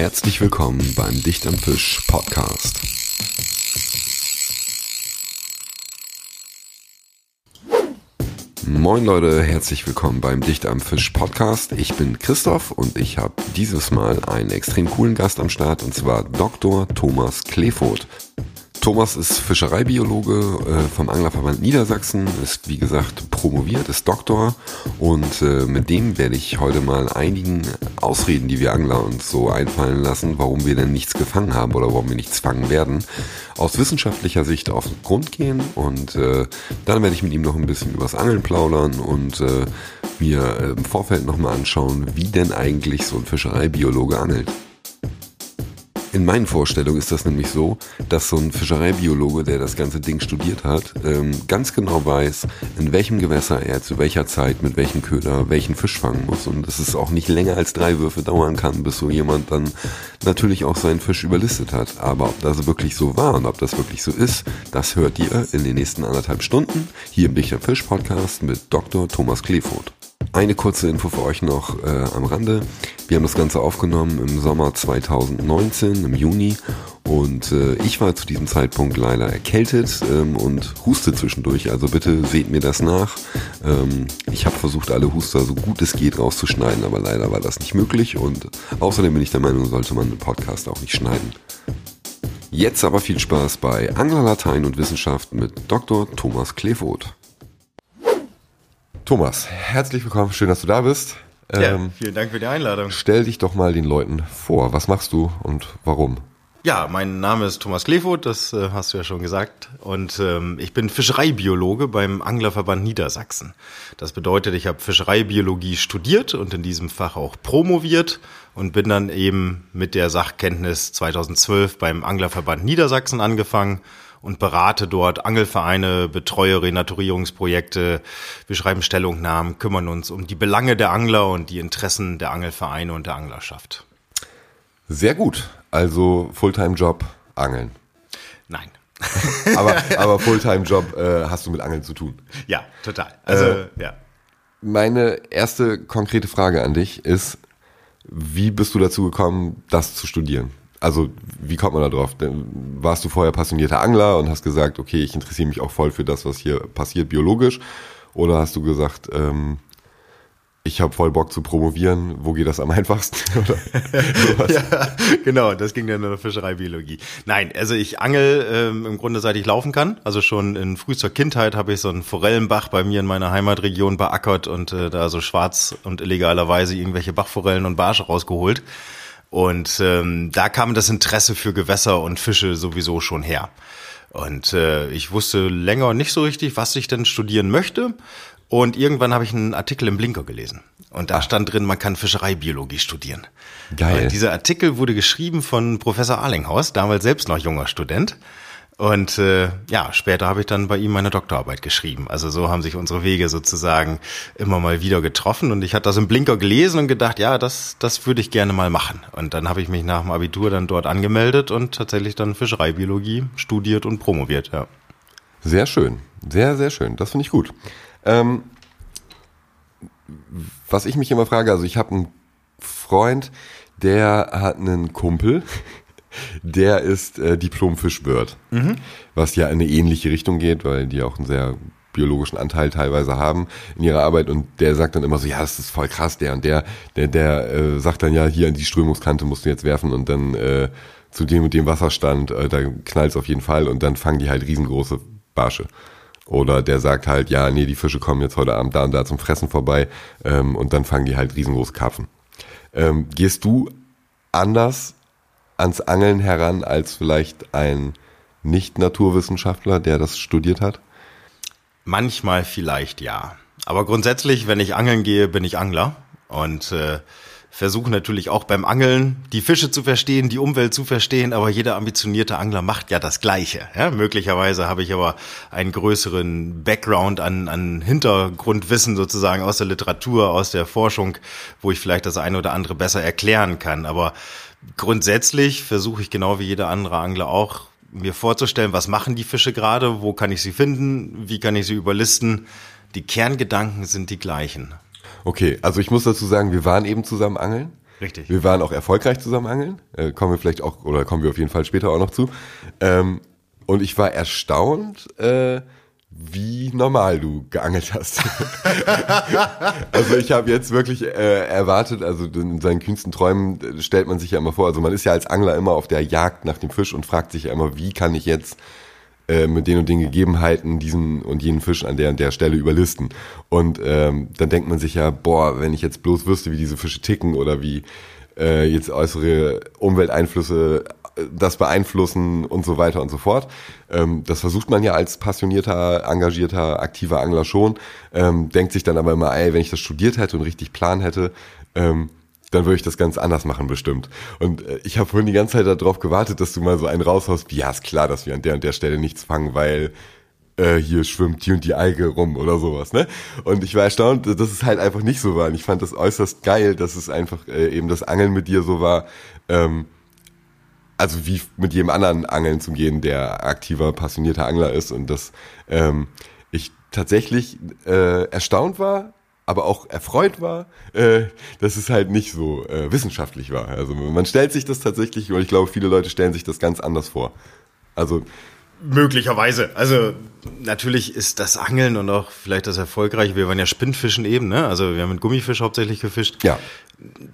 Herzlich willkommen beim Dicht am Fisch Podcast. Moin Leute, herzlich willkommen beim Dicht am Fisch Podcast. Ich bin Christoph und ich habe dieses Mal einen extrem coolen Gast am Start und zwar Dr. Thomas Kleefoth. Thomas ist Fischereibiologe äh, vom Anglerverband Niedersachsen, ist wie gesagt promoviert, ist Doktor und äh, mit dem werde ich heute mal einigen Ausreden, die wir Angler uns so einfallen lassen, warum wir denn nichts gefangen haben oder warum wir nichts fangen werden, aus wissenschaftlicher Sicht auf den Grund gehen und äh, dann werde ich mit ihm noch ein bisschen übers Angeln plaudern und mir im Vorfeld nochmal anschauen, wie denn eigentlich so ein Fischereibiologe angelt. In meinen Vorstellungen ist das nämlich so, dass so ein Fischereibiologe, der das ganze Ding studiert hat, ähm, ganz genau weiß, in welchem Gewässer er zu welcher Zeit mit welchem Köder welchen Fisch fangen muss und dass es auch nicht länger als drei Würfe dauern kann, bis so jemand dann natürlich auch seinen Fisch überlistet hat. Aber ob das wirklich so war und ob das wirklich so ist, das hört ihr in den nächsten anderthalb Stunden hier im Dichter Fisch Podcast mit Dr. Thomas Kleefoth. Eine kurze Info für euch noch äh, am Rande. Wir haben das Ganze aufgenommen im Sommer 2019, im Juni. Und äh, ich war zu diesem Zeitpunkt leider erkältet ähm, und huste zwischendurch. Also bitte seht mir das nach. Ähm, ich habe versucht, alle Huster so gut es geht rauszuschneiden, aber leider war das nicht möglich. Und außerdem bin ich der Meinung, sollte man einen Podcast auch nicht schneiden. Jetzt aber viel Spaß bei Angler Latein und Wissenschaft mit Dr. Thomas Kleefoth. Thomas, herzlich willkommen, schön, dass du da bist. Ja, ähm, vielen Dank für die Einladung. Stell dich doch mal den Leuten vor. Was machst du und warum? Ja, mein Name ist Thomas Kleefoth, das äh, hast du ja schon gesagt. Und ähm, ich bin Fischereibiologe beim Anglerverband Niedersachsen. Das bedeutet, ich habe Fischereibiologie studiert und in diesem Fach auch promoviert und bin dann eben mit der Sachkenntnis 2012 beim Anglerverband Niedersachsen angefangen und berate dort Angelvereine, betreue Renaturierungsprojekte. Wir schreiben Stellungnahmen, kümmern uns um die Belange der Angler und die Interessen der Angelvereine und der Anglerschaft. Sehr gut. Also Fulltime-Job, Angeln. Nein. aber aber Fulltime-Job äh, hast du mit Angeln zu tun. Ja, total. Also, äh, ja. Meine erste konkrete Frage an dich ist, wie bist du dazu gekommen, das zu studieren? Also, wie kommt man da drauf? Warst du vorher passionierter Angler und hast gesagt, okay, ich interessiere mich auch voll für das, was hier passiert, biologisch? Oder hast du gesagt, ähm, ich habe voll Bock zu promovieren, wo geht das am einfachsten? ja, genau, das ging dann in der Fischereibiologie. Nein, also ich angel ähm, im Grunde seit ich laufen kann. Also schon in frühester Kindheit habe ich so einen Forellenbach bei mir in meiner Heimatregion beackert und äh, da so schwarz und illegalerweise irgendwelche Bachforellen und Barsche rausgeholt. Und ähm, da kam das Interesse für Gewässer und Fische sowieso schon her. Und äh, ich wusste länger nicht so richtig, was ich denn studieren möchte. Und irgendwann habe ich einen Artikel im Blinker gelesen. Und da Ach. stand drin, man kann Fischereibiologie studieren. Geil. Und dieser Artikel wurde geschrieben von Professor Arlinghaus, damals selbst noch junger Student. Und äh, ja, später habe ich dann bei ihm meine Doktorarbeit geschrieben. Also so haben sich unsere Wege sozusagen immer mal wieder getroffen. Und ich hatte das im Blinker gelesen und gedacht, ja, das, das würde ich gerne mal machen. Und dann habe ich mich nach dem Abitur dann dort angemeldet und tatsächlich dann Fischereibiologie studiert und promoviert, ja. Sehr schön. Sehr, sehr schön. Das finde ich gut. Ähm, was ich mich immer frage, also ich habe einen Freund, der hat einen Kumpel, der ist äh, Diplom-Fischwirt, mhm. was ja in eine ähnliche Richtung geht, weil die auch einen sehr biologischen Anteil teilweise haben in ihrer Arbeit und der sagt dann immer so, ja, das ist voll krass, der und der, der, der äh, sagt dann ja, hier an die Strömungskante musst du jetzt werfen und dann äh, zu dem und dem Wasserstand, äh, da knallt es auf jeden Fall und dann fangen die halt riesengroße Barsche. Oder der sagt halt, ja, nee, die Fische kommen jetzt heute Abend da und da zum Fressen vorbei ähm, und dann fangen die halt riesengroße Karpfen. Ähm, gehst du anders ans Angeln heran als vielleicht ein Nicht-Naturwissenschaftler, der das studiert hat? Manchmal vielleicht ja. Aber grundsätzlich, wenn ich angeln gehe, bin ich Angler. Und äh, versuche natürlich auch beim Angeln die Fische zu verstehen, die Umwelt zu verstehen, aber jeder ambitionierte Angler macht ja das Gleiche. Ja, möglicherweise habe ich aber einen größeren Background an, an Hintergrundwissen sozusagen aus der Literatur, aus der Forschung, wo ich vielleicht das eine oder andere besser erklären kann. Aber grundsätzlich versuche ich genau wie jeder andere Angler auch mir vorzustellen, was machen die Fische gerade, wo kann ich sie finden, wie kann ich sie überlisten. Die Kerngedanken sind die gleichen. Okay, also ich muss dazu sagen, wir waren eben zusammen angeln. Richtig. Wir waren auch erfolgreich zusammen angeln. Äh, kommen wir vielleicht auch, oder kommen wir auf jeden Fall später auch noch zu. Ähm, und ich war erstaunt, äh, wie normal du geangelt hast. also ich habe jetzt wirklich äh, erwartet, also in seinen kühnsten Träumen äh, stellt man sich ja immer vor, also man ist ja als Angler immer auf der Jagd nach dem Fisch und fragt sich ja immer, wie kann ich jetzt äh, mit den und den Gegebenheiten diesen und jenen Fisch an der und der Stelle überlisten. Und ähm, dann denkt man sich ja, boah, wenn ich jetzt bloß wüsste, wie diese Fische ticken oder wie äh, jetzt äußere Umwelteinflüsse das beeinflussen und so weiter und so fort. Ähm, das versucht man ja als passionierter, engagierter, aktiver Angler schon, ähm, denkt sich dann aber immer, ey, wenn ich das studiert hätte und richtig Plan hätte, ähm, dann würde ich das ganz anders machen bestimmt. Und äh, ich habe vorhin die ganze Zeit darauf gewartet, dass du mal so einen raushaust, wie ja, ist klar, dass wir an der und der Stelle nichts fangen, weil äh, hier schwimmt die und die Alge rum oder sowas, ne? Und ich war erstaunt, dass es halt einfach nicht so war. Und ich fand das äußerst geil, dass es einfach äh, eben das Angeln mit dir so war, ähm, also wie mit jedem anderen Angeln zu gehen, der aktiver, passionierter Angler ist und dass ähm, ich tatsächlich äh, erstaunt war, aber auch erfreut war, äh, dass es halt nicht so äh, wissenschaftlich war. Also man stellt sich das tatsächlich, und ich glaube, viele Leute stellen sich das ganz anders vor. Also Möglicherweise. Also natürlich ist das Angeln und auch vielleicht das Erfolgreiche. Wir waren ja Spinnfischen eben, ne? Also wir haben mit Gummifisch hauptsächlich gefischt. Ja.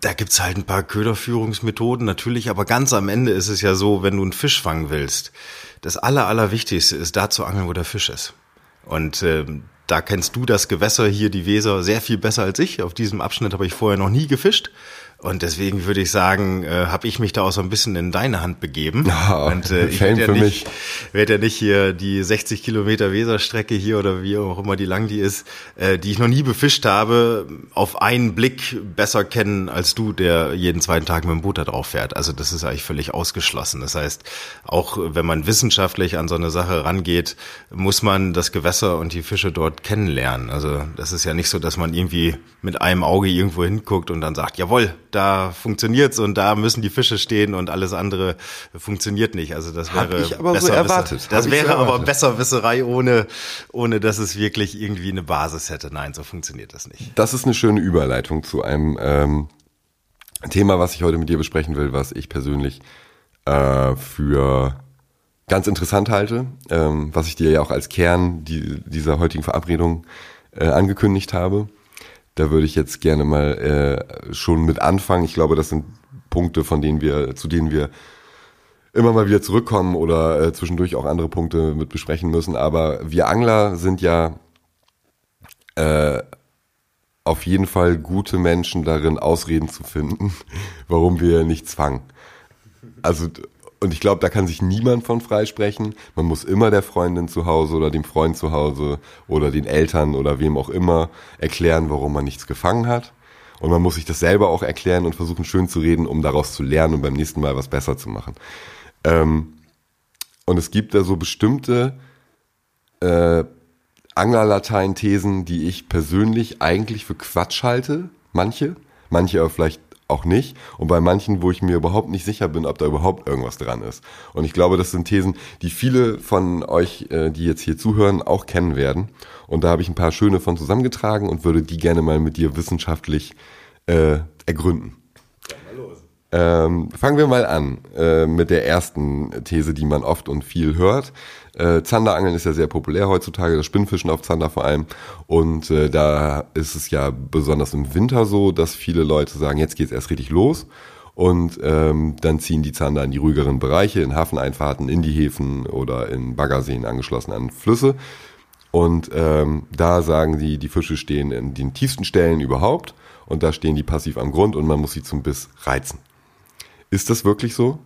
Da gibt's halt ein paar Köderführungsmethoden natürlich, aber ganz am Ende ist es ja so, wenn du einen Fisch fangen willst, das Aller, Allerwichtigste ist da zu angeln, wo der Fisch ist. Und äh, da kennst du das Gewässer hier, die Weser, sehr viel besser als ich. Auf diesem Abschnitt habe ich vorher noch nie gefischt. Und deswegen würde ich sagen, äh, habe ich mich da auch so ein bisschen in deine Hand begeben. Ja, und äh, ich werde ja, nicht, werd ja nicht hier die 60 Kilometer Weserstrecke hier oder wie auch immer die lang die ist, äh, die ich noch nie befischt habe, auf einen Blick besser kennen als du, der jeden zweiten Tag mit dem Boot da drauf fährt. Also das ist eigentlich völlig ausgeschlossen. Das heißt, auch wenn man wissenschaftlich an so eine Sache rangeht, muss man das Gewässer und die Fische dort kennenlernen. Also das ist ja nicht so, dass man irgendwie mit einem Auge irgendwo hinguckt und dann sagt, jawohl, da funktioniert's und da müssen die Fische stehen und alles andere funktioniert nicht. Also das wäre besser so erwartet. Das wäre so aber Besserwisserei ohne ohne dass es wirklich irgendwie eine Basis hätte. Nein, so funktioniert das nicht. Das ist eine schöne Überleitung zu einem ähm, Thema, was ich heute mit dir besprechen will, was ich persönlich äh, für ganz interessant halte, ähm, was ich dir ja auch als Kern die, dieser heutigen Verabredung äh, angekündigt habe. Da würde ich jetzt gerne mal äh, schon mit anfangen. Ich glaube, das sind Punkte, von denen wir, zu denen wir immer mal wieder zurückkommen oder äh, zwischendurch auch andere Punkte mit besprechen müssen. Aber wir Angler sind ja äh, auf jeden Fall gute Menschen darin, Ausreden zu finden, warum wir nichts fangen. Also und ich glaube, da kann sich niemand von freisprechen. Man muss immer der Freundin zu Hause oder dem Freund zu Hause oder den Eltern oder wem auch immer erklären, warum man nichts gefangen hat. Und man muss sich das selber auch erklären und versuchen, schön zu reden, um daraus zu lernen und beim nächsten Mal was besser zu machen. Ähm, und es gibt da so bestimmte äh, Anglerlatein-Thesen, die ich persönlich eigentlich für Quatsch halte. Manche. Manche aber vielleicht auch nicht. Und bei manchen, wo ich mir überhaupt nicht sicher bin, ob da überhaupt irgendwas dran ist. Und ich glaube, das sind Thesen, die viele von euch, äh, die jetzt hier zuhören, auch kennen werden. Und da habe ich ein paar schöne von zusammengetragen und würde die gerne mal mit dir wissenschaftlich äh, ergründen. Ähm, fangen wir mal an äh, mit der ersten These, die man oft und viel hört. Äh, Zanderangeln ist ja sehr populär heutzutage, das Spinnfischen auf Zander vor allem. Und äh, da ist es ja besonders im Winter so, dass viele Leute sagen, jetzt geht's erst richtig los. Und ähm, dann ziehen die Zander in die ruhigeren Bereiche, in Hafeneinfahrten, in die Häfen oder in Baggerseen angeschlossen an Flüsse. Und ähm, da sagen sie, die Fische stehen in den tiefsten Stellen überhaupt und da stehen die passiv am Grund und man muss sie zum Biss reizen. Ist das wirklich so?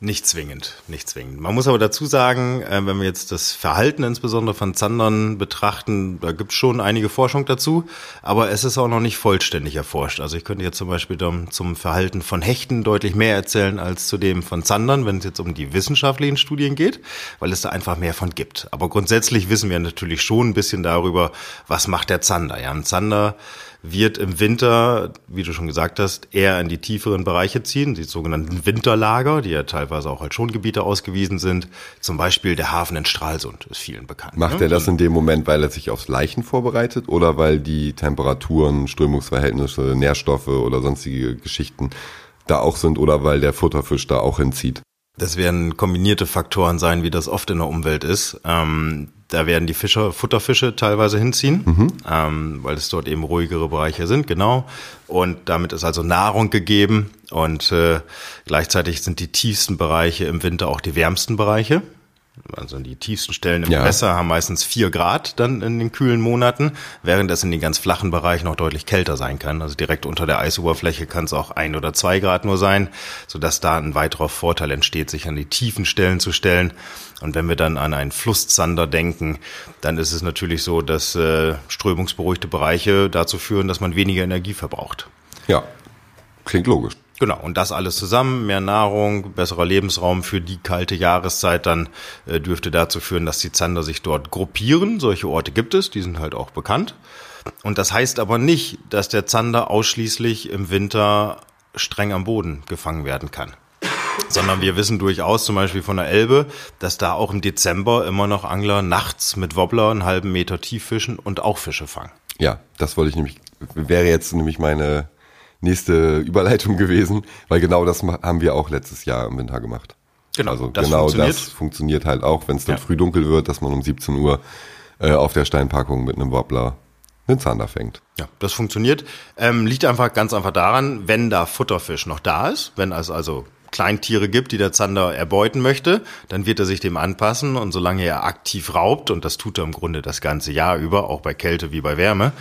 Nicht zwingend, nicht zwingend. Man muss aber dazu sagen, äh, wenn wir jetzt das Verhalten insbesondere von Zandern betrachten, da gibt es schon einige Forschung dazu, aber es ist auch noch nicht vollständig erforscht. Also ich könnte jetzt zum Beispiel zum Verhalten von Hechten deutlich mehr erzählen als zu dem von Zandern, wenn es jetzt um die wissenschaftlichen Studien geht, weil es da einfach mehr von gibt. Aber grundsätzlich wissen wir natürlich schon ein bisschen darüber, was macht der Zander. Ja, ein Zander wird im Winter, wie du schon gesagt hast, eher in die tieferen Bereiche ziehen, die sogenannten Winterlager, die ja teilweise auch als Schongebiete ausgewiesen sind. Zum Beispiel der Hafen in Stralsund ist vielen bekannt. Macht ne? er das in dem Moment, weil er sich aufs Leichen vorbereitet oder weil die Temperaturen, Strömungsverhältnisse, Nährstoffe oder sonstige Geschichten da auch sind oder weil der Futterfisch da auch hinzieht? Das werden kombinierte Faktoren sein, wie das oft in der Umwelt ist. Ähm, da werden die Fischer, Futterfische teilweise hinziehen, mhm. ähm, weil es dort eben ruhigere Bereiche sind, genau. Und damit ist also Nahrung gegeben und äh, gleichzeitig sind die tiefsten Bereiche im Winter auch die wärmsten Bereiche. Also die tiefsten Stellen im ja. Gewässer haben meistens vier Grad dann in den kühlen Monaten, während es in den ganz flachen Bereichen auch deutlich kälter sein kann. Also direkt unter der Eisoberfläche kann es auch ein oder zwei Grad nur sein, sodass da ein weiterer Vorteil entsteht, sich an die tiefen Stellen zu stellen. Und wenn wir dann an einen Flusszander denken, dann ist es natürlich so, dass äh, strömungsberuhigte Bereiche dazu führen, dass man weniger Energie verbraucht. Ja, klingt logisch. Genau, und das alles zusammen, mehr Nahrung, besserer Lebensraum für die kalte Jahreszeit, dann äh, dürfte dazu führen, dass die Zander sich dort gruppieren. Solche Orte gibt es, die sind halt auch bekannt. Und das heißt aber nicht, dass der Zander ausschließlich im Winter streng am Boden gefangen werden kann. Sondern wir wissen durchaus zum Beispiel von der Elbe, dass da auch im Dezember immer noch Angler nachts mit Wobbler einen halben Meter tief fischen und auch Fische fangen. Ja, das wollte ich nämlich, wäre jetzt nämlich meine nächste Überleitung gewesen, weil genau das haben wir auch letztes Jahr im Winter gemacht. Genau, also das genau funktioniert. das funktioniert halt auch, wenn es dann ja. früh dunkel wird, dass man um 17 Uhr äh, auf der Steinpackung mit einem Wobbler einen Zander fängt. Ja, das funktioniert. Ähm, liegt einfach ganz einfach daran, wenn da Futterfisch noch da ist, wenn es also Kleintiere gibt, die der Zander erbeuten möchte, dann wird er sich dem anpassen und solange er aktiv raubt, und das tut er im Grunde das ganze Jahr über, auch bei Kälte wie bei Wärme,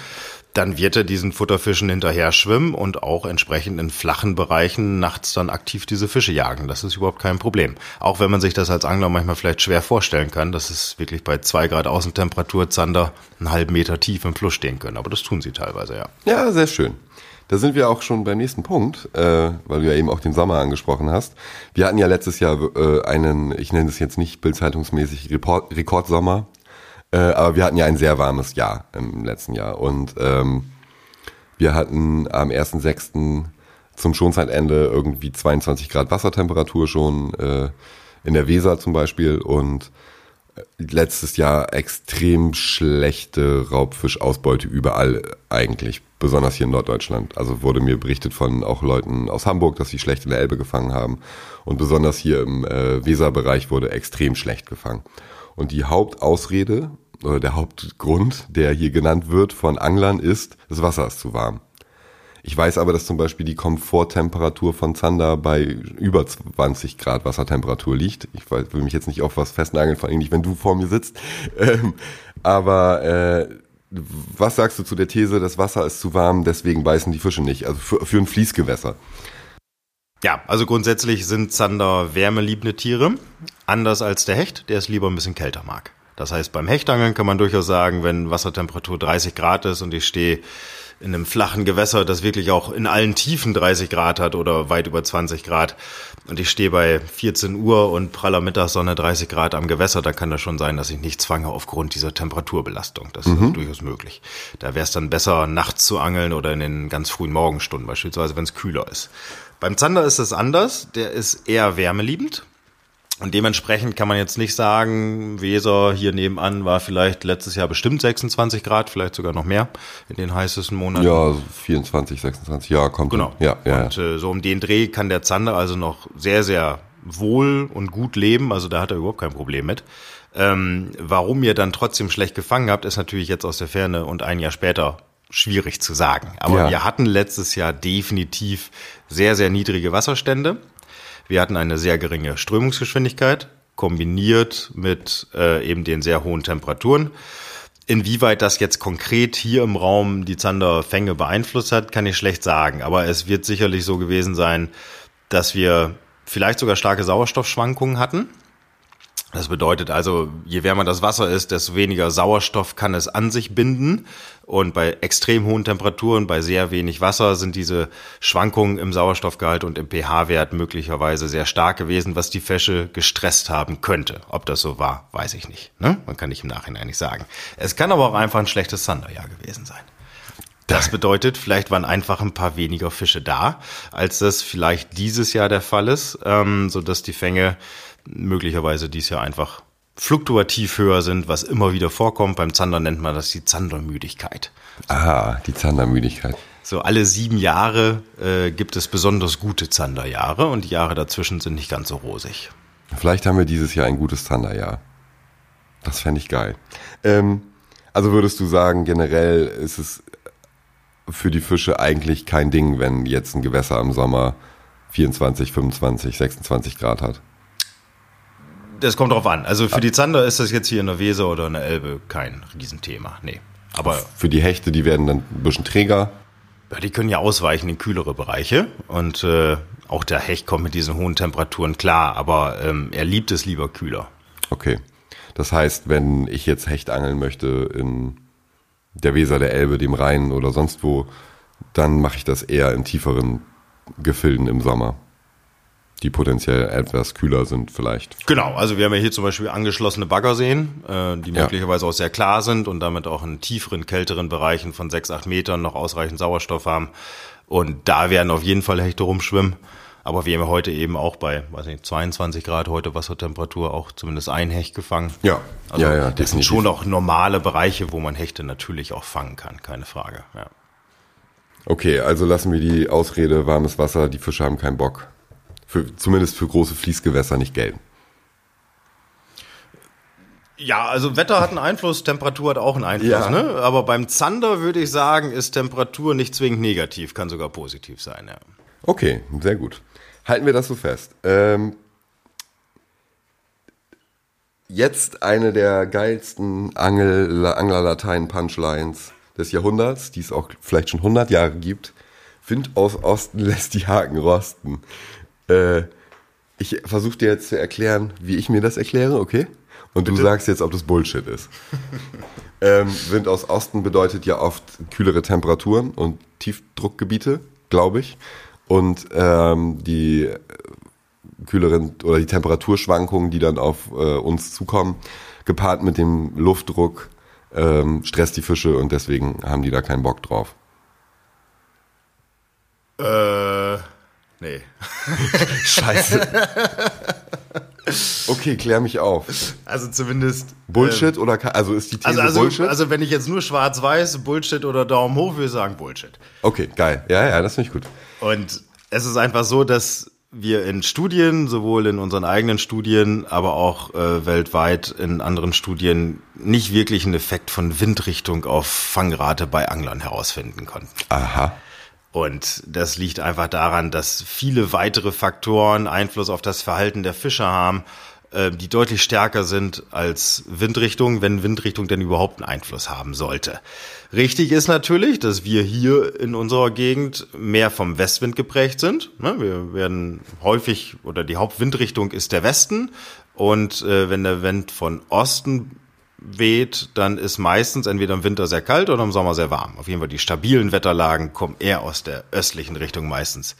dann wird er diesen Futterfischen hinterher schwimmen und auch entsprechend in flachen Bereichen nachts dann aktiv diese Fische jagen. Das ist überhaupt kein Problem. Auch wenn man sich das als Angler manchmal vielleicht schwer vorstellen kann, dass es wirklich bei zwei Grad Außentemperatur Zander einen halben Meter tief im Fluss stehen können. Aber das tun sie teilweise, ja. Ja, sehr schön. Da sind wir auch schon beim nächsten Punkt, äh, weil du ja eben auch den Sommer angesprochen hast. Wir hatten ja letztes Jahr äh, einen, ich nenne es jetzt nicht bildzeitungsmäßig, Report, Rekordsommer äh, aber wir hatten ja ein sehr warmes Jahr im letzten Jahr. Und ähm, wir hatten am 1.6. zum Schonzeitende irgendwie 22 Grad Wassertemperatur schon äh, in der Weser zum Beispiel. Und äh, letztes Jahr extrem schlechte Raubfischausbeute überall eigentlich, besonders hier in Norddeutschland. Also wurde mir berichtet von auch Leuten aus Hamburg, dass sie schlecht in der Elbe gefangen haben. Und besonders hier im äh, Weserbereich wurde extrem schlecht gefangen. Und die Hauptausrede oder der Hauptgrund, der hier genannt wird von Anglern, ist, das Wasser ist zu warm. Ich weiß aber, dass zum Beispiel die Komforttemperatur von Zander bei über 20 Grad Wassertemperatur liegt. Ich will mich jetzt nicht auf was festnageln, vor allem nicht, wenn du vor mir sitzt. Ähm, aber äh, was sagst du zu der These, das Wasser ist zu warm, deswegen beißen die Fische nicht? Also für, für ein Fließgewässer. Ja, also grundsätzlich sind Zander wärmeliebende Tiere, anders als der Hecht, der es lieber ein bisschen kälter mag. Das heißt, beim Hechtangeln kann man durchaus sagen, wenn Wassertemperatur 30 Grad ist und ich stehe in einem flachen Gewässer, das wirklich auch in allen Tiefen 30 Grad hat oder weit über 20 Grad und ich stehe bei 14 Uhr und praller Mittagssonne 30 Grad am Gewässer, dann kann das schon sein, dass ich nichts fange aufgrund dieser Temperaturbelastung. Das mhm. ist durchaus möglich. Da wäre es dann besser, nachts zu angeln oder in den ganz frühen Morgenstunden, beispielsweise wenn es kühler ist. Beim Zander ist es anders. Der ist eher wärmeliebend. Und dementsprechend kann man jetzt nicht sagen, Weser hier nebenan war vielleicht letztes Jahr bestimmt 26 Grad, vielleicht sogar noch mehr in den heißesten Monaten. Ja, 24, 26, ja, kommt. Genau. Ja, ja. Und äh, so um den Dreh kann der Zander also noch sehr, sehr wohl und gut leben. Also da hat er überhaupt kein Problem mit. Ähm, warum ihr dann trotzdem schlecht gefangen habt, ist natürlich jetzt aus der Ferne und ein Jahr später schwierig zu sagen. Aber ja. wir hatten letztes Jahr definitiv sehr, sehr niedrige Wasserstände. Wir hatten eine sehr geringe Strömungsgeschwindigkeit, kombiniert mit äh, eben den sehr hohen Temperaturen. Inwieweit das jetzt konkret hier im Raum die Zanderfänge beeinflusst hat, kann ich schlecht sagen. Aber es wird sicherlich so gewesen sein, dass wir vielleicht sogar starke Sauerstoffschwankungen hatten. Das bedeutet also, je wärmer das Wasser ist, desto weniger Sauerstoff kann es an sich binden. Und bei extrem hohen Temperaturen, bei sehr wenig Wasser, sind diese Schwankungen im Sauerstoffgehalt und im pH-Wert möglicherweise sehr stark gewesen, was die Fische gestresst haben könnte. Ob das so war, weiß ich nicht. Ne? Man kann nicht im Nachhinein nicht sagen. Es kann aber auch einfach ein schlechtes Sanderjahr gewesen sein. Das bedeutet, vielleicht waren einfach ein paar weniger Fische da, als das vielleicht dieses Jahr der Fall ist, ähm, so dass die Fänge möglicherweise dieses Jahr einfach fluktuativ höher sind, was immer wieder vorkommt. Beim Zander nennt man das die Zandermüdigkeit. Ah, die Zandermüdigkeit. So alle sieben Jahre äh, gibt es besonders gute Zanderjahre und die Jahre dazwischen sind nicht ganz so rosig. Vielleicht haben wir dieses Jahr ein gutes Zanderjahr. Das fände ich geil. Ähm, also würdest du sagen, generell ist es für die Fische eigentlich kein Ding, wenn jetzt ein Gewässer im Sommer 24, 25, 26 Grad hat? Das kommt drauf an. Also für die Zander ist das jetzt hier in der Weser oder in der Elbe kein Riesenthema. Nee. Aber für die Hechte, die werden dann ein bisschen träger. Ja, die können ja ausweichen in kühlere Bereiche und äh, auch der Hecht kommt mit diesen hohen Temperaturen klar, aber ähm, er liebt es lieber kühler. Okay. Das heißt, wenn ich jetzt Hecht angeln möchte in der Weser, der Elbe, dem Rhein oder sonst wo, dann mache ich das eher in tieferen Gefilden im Sommer die potenziell etwas kühler sind vielleicht. Genau, also wir haben ja hier zum Beispiel angeschlossene Baggerseen, äh, die ja. möglicherweise auch sehr klar sind und damit auch in tieferen, kälteren Bereichen von sechs, acht Metern noch ausreichend Sauerstoff haben. Und da werden auf jeden Fall Hechte rumschwimmen. Aber wir haben heute eben auch bei, weiß nicht, 22 Grad heute Wassertemperatur auch zumindest ein Hecht gefangen. Ja, also ja, ja. Das definitiv. sind schon auch normale Bereiche, wo man Hechte natürlich auch fangen kann, keine Frage. Ja. Okay, also lassen wir die Ausrede warmes Wasser, die Fische haben keinen Bock für, zumindest für große Fließgewässer nicht gelten. Ja, also Wetter hat einen Einfluss, Temperatur hat auch einen Einfluss, ja. ne? Aber beim Zander würde ich sagen, ist Temperatur nicht zwingend negativ, kann sogar positiv sein, ja. Okay, sehr gut. Halten wir das so fest. Ähm, jetzt eine der geilsten Angel, Angler-Latein-Punchlines des Jahrhunderts, die es auch vielleicht schon 100 Jahre gibt. Wind aus Osten lässt die Haken rosten. Äh, ich versuche dir jetzt zu erklären, wie ich mir das erkläre, okay? Und Bitte? du sagst jetzt, ob das Bullshit ist. ähm, Wind aus Osten bedeutet ja oft kühlere Temperaturen und Tiefdruckgebiete, glaube ich. Und ähm, die kühleren oder die Temperaturschwankungen, die dann auf äh, uns zukommen, gepaart mit dem Luftdruck, ähm, stresst die Fische und deswegen haben die da keinen Bock drauf. Äh. Nee. Scheiße. Okay, klär mich auf. Also zumindest. Bullshit ähm, oder also ist die These also, also, Bullshit? Also wenn ich jetzt nur schwarz-weiß, Bullshit oder Daumen hoch würde sagen Bullshit. Okay, geil. Ja, ja, das finde ich gut. Und es ist einfach so, dass wir in Studien, sowohl in unseren eigenen Studien, aber auch äh, weltweit in anderen Studien nicht wirklich einen Effekt von Windrichtung auf Fangrate bei Anglern herausfinden konnten. Aha. Und das liegt einfach daran, dass viele weitere Faktoren Einfluss auf das Verhalten der Fischer haben, äh, die deutlich stärker sind als Windrichtung, wenn Windrichtung denn überhaupt einen Einfluss haben sollte. Richtig ist natürlich, dass wir hier in unserer Gegend mehr vom Westwind geprägt sind. Ne, wir werden häufig oder die Hauptwindrichtung ist der Westen und äh, wenn der Wind von Osten weht, dann ist meistens entweder im Winter sehr kalt oder im Sommer sehr warm. Auf jeden Fall die stabilen Wetterlagen kommen eher aus der östlichen Richtung meistens.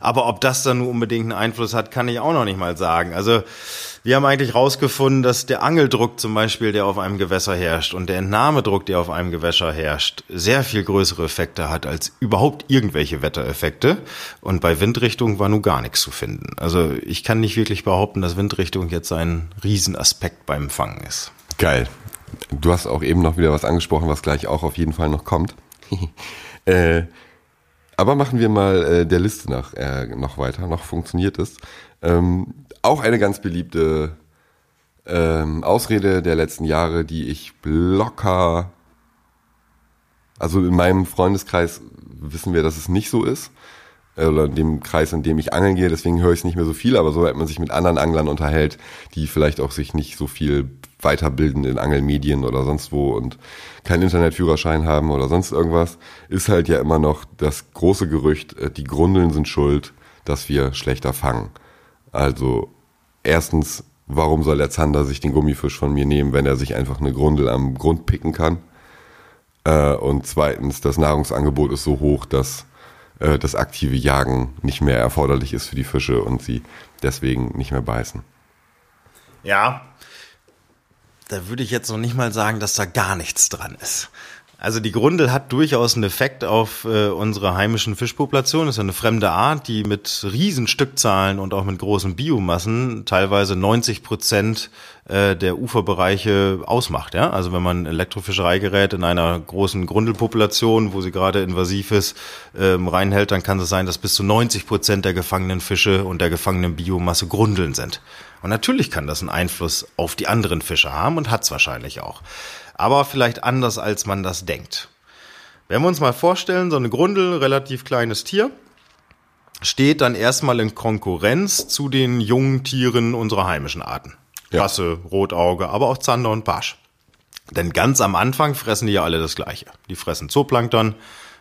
Aber ob das dann nur unbedingt einen Einfluss hat, kann ich auch noch nicht mal sagen. Also wir haben eigentlich rausgefunden, dass der Angeldruck zum Beispiel, der auf einem Gewässer herrscht und der Entnahmedruck, der auf einem Gewässer herrscht, sehr viel größere Effekte hat als überhaupt irgendwelche Wettereffekte. Und bei Windrichtung war nun gar nichts zu finden. Also ich kann nicht wirklich behaupten, dass Windrichtung jetzt ein Riesenaspekt beim Fangen ist. Geil. Du hast auch eben noch wieder was angesprochen, was gleich auch auf jeden Fall noch kommt. äh, aber machen wir mal äh, der Liste nach äh, noch weiter. Noch funktioniert es. Ähm, auch eine ganz beliebte ähm, Ausrede der letzten Jahre, die ich locker, also in meinem Freundeskreis wissen wir, dass es nicht so ist. Äh, oder in dem Kreis, in dem ich angeln gehe, deswegen höre ich es nicht mehr so viel, aber so, wenn man sich mit anderen Anglern unterhält, die vielleicht auch sich nicht so viel weiterbilden in Angelmedien oder sonst wo und keinen Internetführerschein haben oder sonst irgendwas, ist halt ja immer noch das große Gerücht, äh, die Grundeln sind schuld, dass wir schlechter fangen. Also erstens, warum soll der Zander sich den Gummifisch von mir nehmen, wenn er sich einfach eine Grundel am Grund picken kann? Äh, und zweitens, das Nahrungsangebot ist so hoch, dass äh, das aktive Jagen nicht mehr erforderlich ist für die Fische und sie deswegen nicht mehr beißen. Ja, da würde ich jetzt noch nicht mal sagen, dass da gar nichts dran ist. Also die Grundel hat durchaus einen Effekt auf äh, unsere heimischen Fischpopulationen. Das ist eine fremde Art, die mit Riesenstückzahlen und auch mit großen Biomassen teilweise 90 Prozent äh, der Uferbereiche ausmacht. Ja? Also wenn man Elektrofischereigerät in einer großen Grundelpopulation, wo sie gerade invasiv ist, ähm, reinhält, dann kann es sein, dass bis zu 90 Prozent der gefangenen Fische und der gefangenen Biomasse Grundeln sind. Und natürlich kann das einen Einfluss auf die anderen Fische haben und hat es wahrscheinlich auch aber vielleicht anders, als man das denkt. Wenn wir uns mal vorstellen, so eine Grundel, relativ kleines Tier, steht dann erstmal in Konkurrenz zu den jungen Tieren unserer heimischen Arten. Ja. Rasse, Rotauge, aber auch Zander und Barsch. Denn ganz am Anfang fressen die ja alle das Gleiche. Die fressen Zooplankton,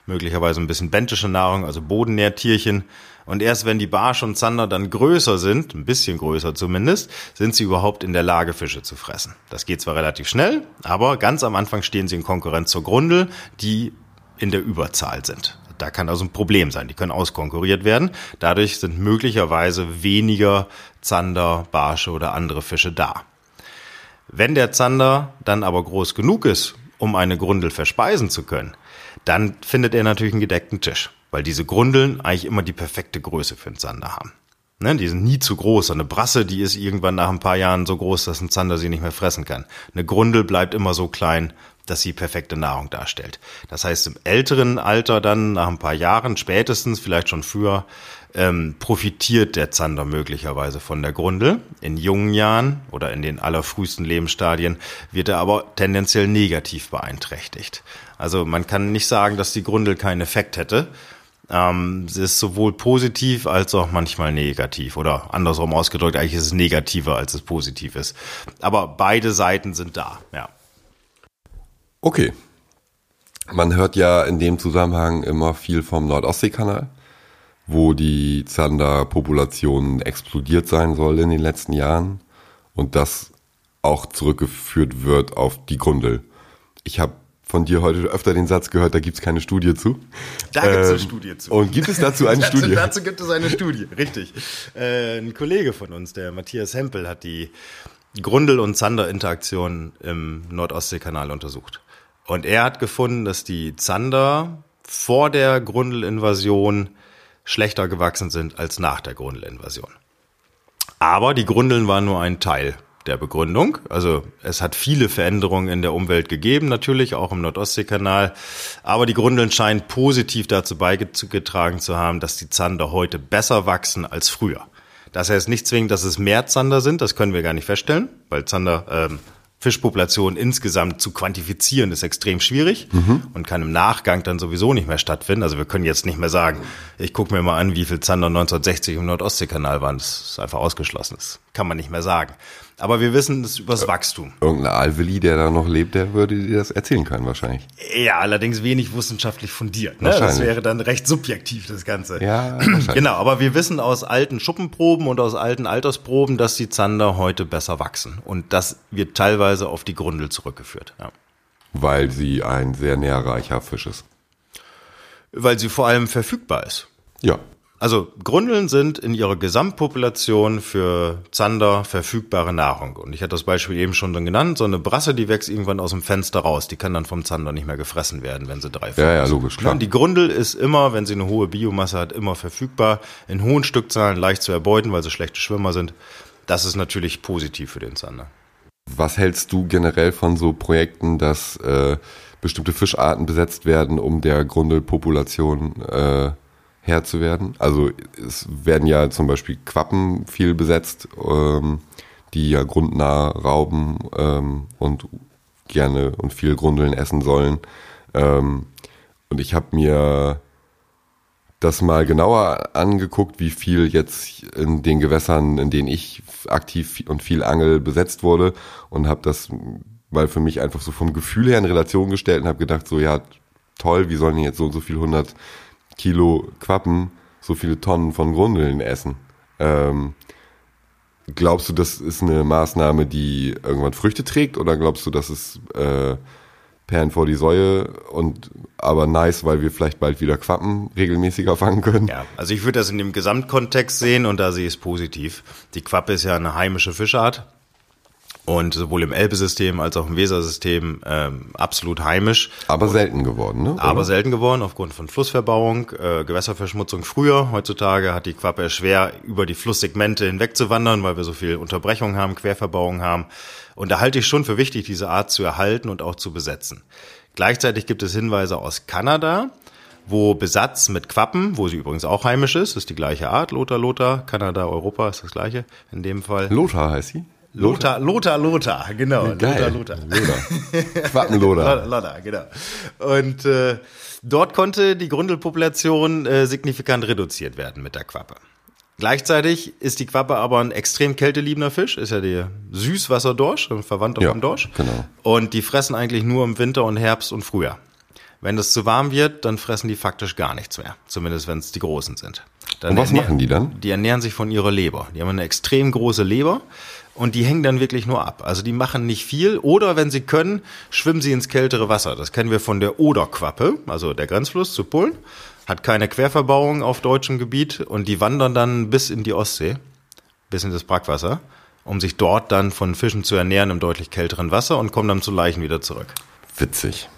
möglicherweise ein bisschen bentische Nahrung, also Bodennährtierchen. Und erst wenn die Barsch und Zander dann größer sind, ein bisschen größer zumindest, sind sie überhaupt in der Lage, Fische zu fressen. Das geht zwar relativ schnell, aber ganz am Anfang stehen sie in Konkurrenz zur Grundel, die in der Überzahl sind. Da kann also ein Problem sein. Die können auskonkurriert werden. Dadurch sind möglicherweise weniger Zander, Barsche oder andere Fische da. Wenn der Zander dann aber groß genug ist, um eine Grundel verspeisen zu können, dann findet er natürlich einen gedeckten Tisch, weil diese Grundeln eigentlich immer die perfekte Größe für einen Zander haben. Ne, die sind nie zu groß. Eine Brasse, die ist irgendwann nach ein paar Jahren so groß, dass ein Zander sie nicht mehr fressen kann. Eine Grundel bleibt immer so klein, dass sie perfekte Nahrung darstellt. Das heißt, im älteren Alter dann, nach ein paar Jahren, spätestens, vielleicht schon früher, ähm, profitiert der Zander möglicherweise von der Grundel. In jungen Jahren oder in den allerfrühesten Lebensstadien wird er aber tendenziell negativ beeinträchtigt. Also man kann nicht sagen, dass die Grundel keinen Effekt hätte. Ähm, es ist sowohl positiv als auch manchmal negativ oder andersrum ausgedrückt, eigentlich ist es negativer als es positiv ist. Aber beide Seiten sind da, ja. Okay. Man hört ja in dem Zusammenhang immer viel vom Nordostseekanal, wo die Zander-Population explodiert sein soll in den letzten Jahren und das auch zurückgeführt wird auf die Grundel. Ich habe von dir heute öfter den Satz gehört, da gibt's keine Studie zu. Da ähm, gibt's eine Studie zu. Und gibt es dazu eine dazu, Studie? Dazu gibt es eine Studie, richtig. Äh, ein Kollege von uns, der Matthias Hempel, hat die Grundel- und Zander-Interaktion im Nordostseekanal untersucht. Und er hat gefunden, dass die Zander vor der Grundelinvasion schlechter gewachsen sind als nach der Grundelinvasion. Aber die Grundeln waren nur ein Teil der Begründung. Also es hat viele Veränderungen in der Umwelt gegeben, natürlich auch im Nordostseekanal. Aber die Grundeln scheinen positiv dazu beigetragen zu haben, dass die Zander heute besser wachsen als früher. Das heißt nicht zwingend, dass es mehr Zander sind, das können wir gar nicht feststellen, weil Zander ähm, Fischpopulation insgesamt zu quantifizieren, ist extrem schwierig mhm. und kann im Nachgang dann sowieso nicht mehr stattfinden. Also wir können jetzt nicht mehr sagen, ich gucke mir mal an, wie viel Zander 1960 im Nordostseekanal waren. Das ist einfach ausgeschlossen. Das kann man nicht mehr sagen. Aber wir wissen es übers Wachstum. Irgendein Alveli, der da noch lebt, der würde dir das erzählen können wahrscheinlich. Ja, allerdings wenig wissenschaftlich fundiert. Ne? Das wäre dann recht subjektiv, das Ganze. Ja, genau. Aber wir wissen aus alten Schuppenproben und aus alten Altersproben, dass die Zander heute besser wachsen. Und das wird teilweise auf die Grundel zurückgeführt. Ja. Weil sie ein sehr nährreicher Fisch ist. Weil sie vor allem verfügbar ist. Ja. Also Grundeln sind in ihrer Gesamtpopulation für Zander verfügbare Nahrung. Und ich hatte das Beispiel eben schon genannt, so eine Brasse, die wächst irgendwann aus dem Fenster raus. Die kann dann vom Zander nicht mehr gefressen werden, wenn sie drei Ja, ja, logisch, klar. Und die Grundel ist immer, wenn sie eine hohe Biomasse hat, immer verfügbar, in hohen Stückzahlen leicht zu erbeuten, weil sie schlechte Schwimmer sind. Das ist natürlich positiv für den Zander. Was hältst du generell von so Projekten, dass äh, bestimmte Fischarten besetzt werden, um der Grundelpopulation äh, Herr zu werden. Also es werden ja zum Beispiel Quappen viel besetzt, ähm, die ja grundnah rauben ähm, und gerne und viel Grundeln essen sollen. Ähm, und ich habe mir das mal genauer angeguckt, wie viel jetzt in den Gewässern, in denen ich aktiv und viel Angel besetzt wurde und habe das mal für mich einfach so vom Gefühl her in Relation gestellt und habe gedacht, so ja, toll, wie sollen jetzt so und so viel 100 Kilo Quappen so viele Tonnen von Grundeln essen. Ähm, glaubst du, das ist eine Maßnahme, die irgendwann Früchte trägt oder glaubst du, das ist äh, Perlen vor die Säue und aber nice, weil wir vielleicht bald wieder Quappen regelmäßiger fangen können? Ja, also ich würde das in dem Gesamtkontext sehen und da sehe ich es positiv. Die Quappe ist ja eine heimische Fischart und sowohl im Elbe-System als auch im Weser-System ähm, absolut heimisch. Aber selten geworden, ne? Aber selten geworden aufgrund von Flussverbauung, äh, Gewässerverschmutzung früher. Heutzutage hat die Quappe schwer über die Flusssegmente hinwegzuwandern, weil wir so viel Unterbrechung haben, Querverbauung haben. Und da halte ich schon für wichtig, diese Art zu erhalten und auch zu besetzen. Gleichzeitig gibt es Hinweise aus Kanada, wo Besatz mit Quappen, wo sie übrigens auch heimisch ist, ist die gleiche Art, Lothar, Lothar, Kanada, Europa ist das gleiche in dem Fall. Lothar heißt sie? Lothar, Lothar, Lothar, genau. Geil. Lothar, Lothar. Lothar. Quappenlothar. Lothar, genau. Und äh, dort konnte die Grundelpopulation äh, signifikant reduziert werden mit der Quappe. Gleichzeitig ist die Quappe aber ein extrem kälteliebender Fisch, ist ja der Süßwasserdorsch, ein Verwandter Ja, vom Dorsch. genau. Und die fressen eigentlich nur im Winter und Herbst und Frühjahr. Wenn es zu warm wird, dann fressen die faktisch gar nichts mehr. Zumindest wenn es die Großen sind. Dann Und was machen die dann? Die ernähren sich von ihrer Leber. Die haben eine extrem große Leber und die hängen dann wirklich nur ab. Also die machen nicht viel oder wenn sie können, schwimmen sie ins kältere Wasser. Das kennen wir von der Oderquappe, also der Grenzfluss zu Polen. Hat keine Querverbauung auf deutschem Gebiet und die wandern dann bis in die Ostsee, bis in das Brackwasser, um sich dort dann von Fischen zu ernähren im deutlich kälteren Wasser und kommen dann zu Leichen wieder zurück. Witzig.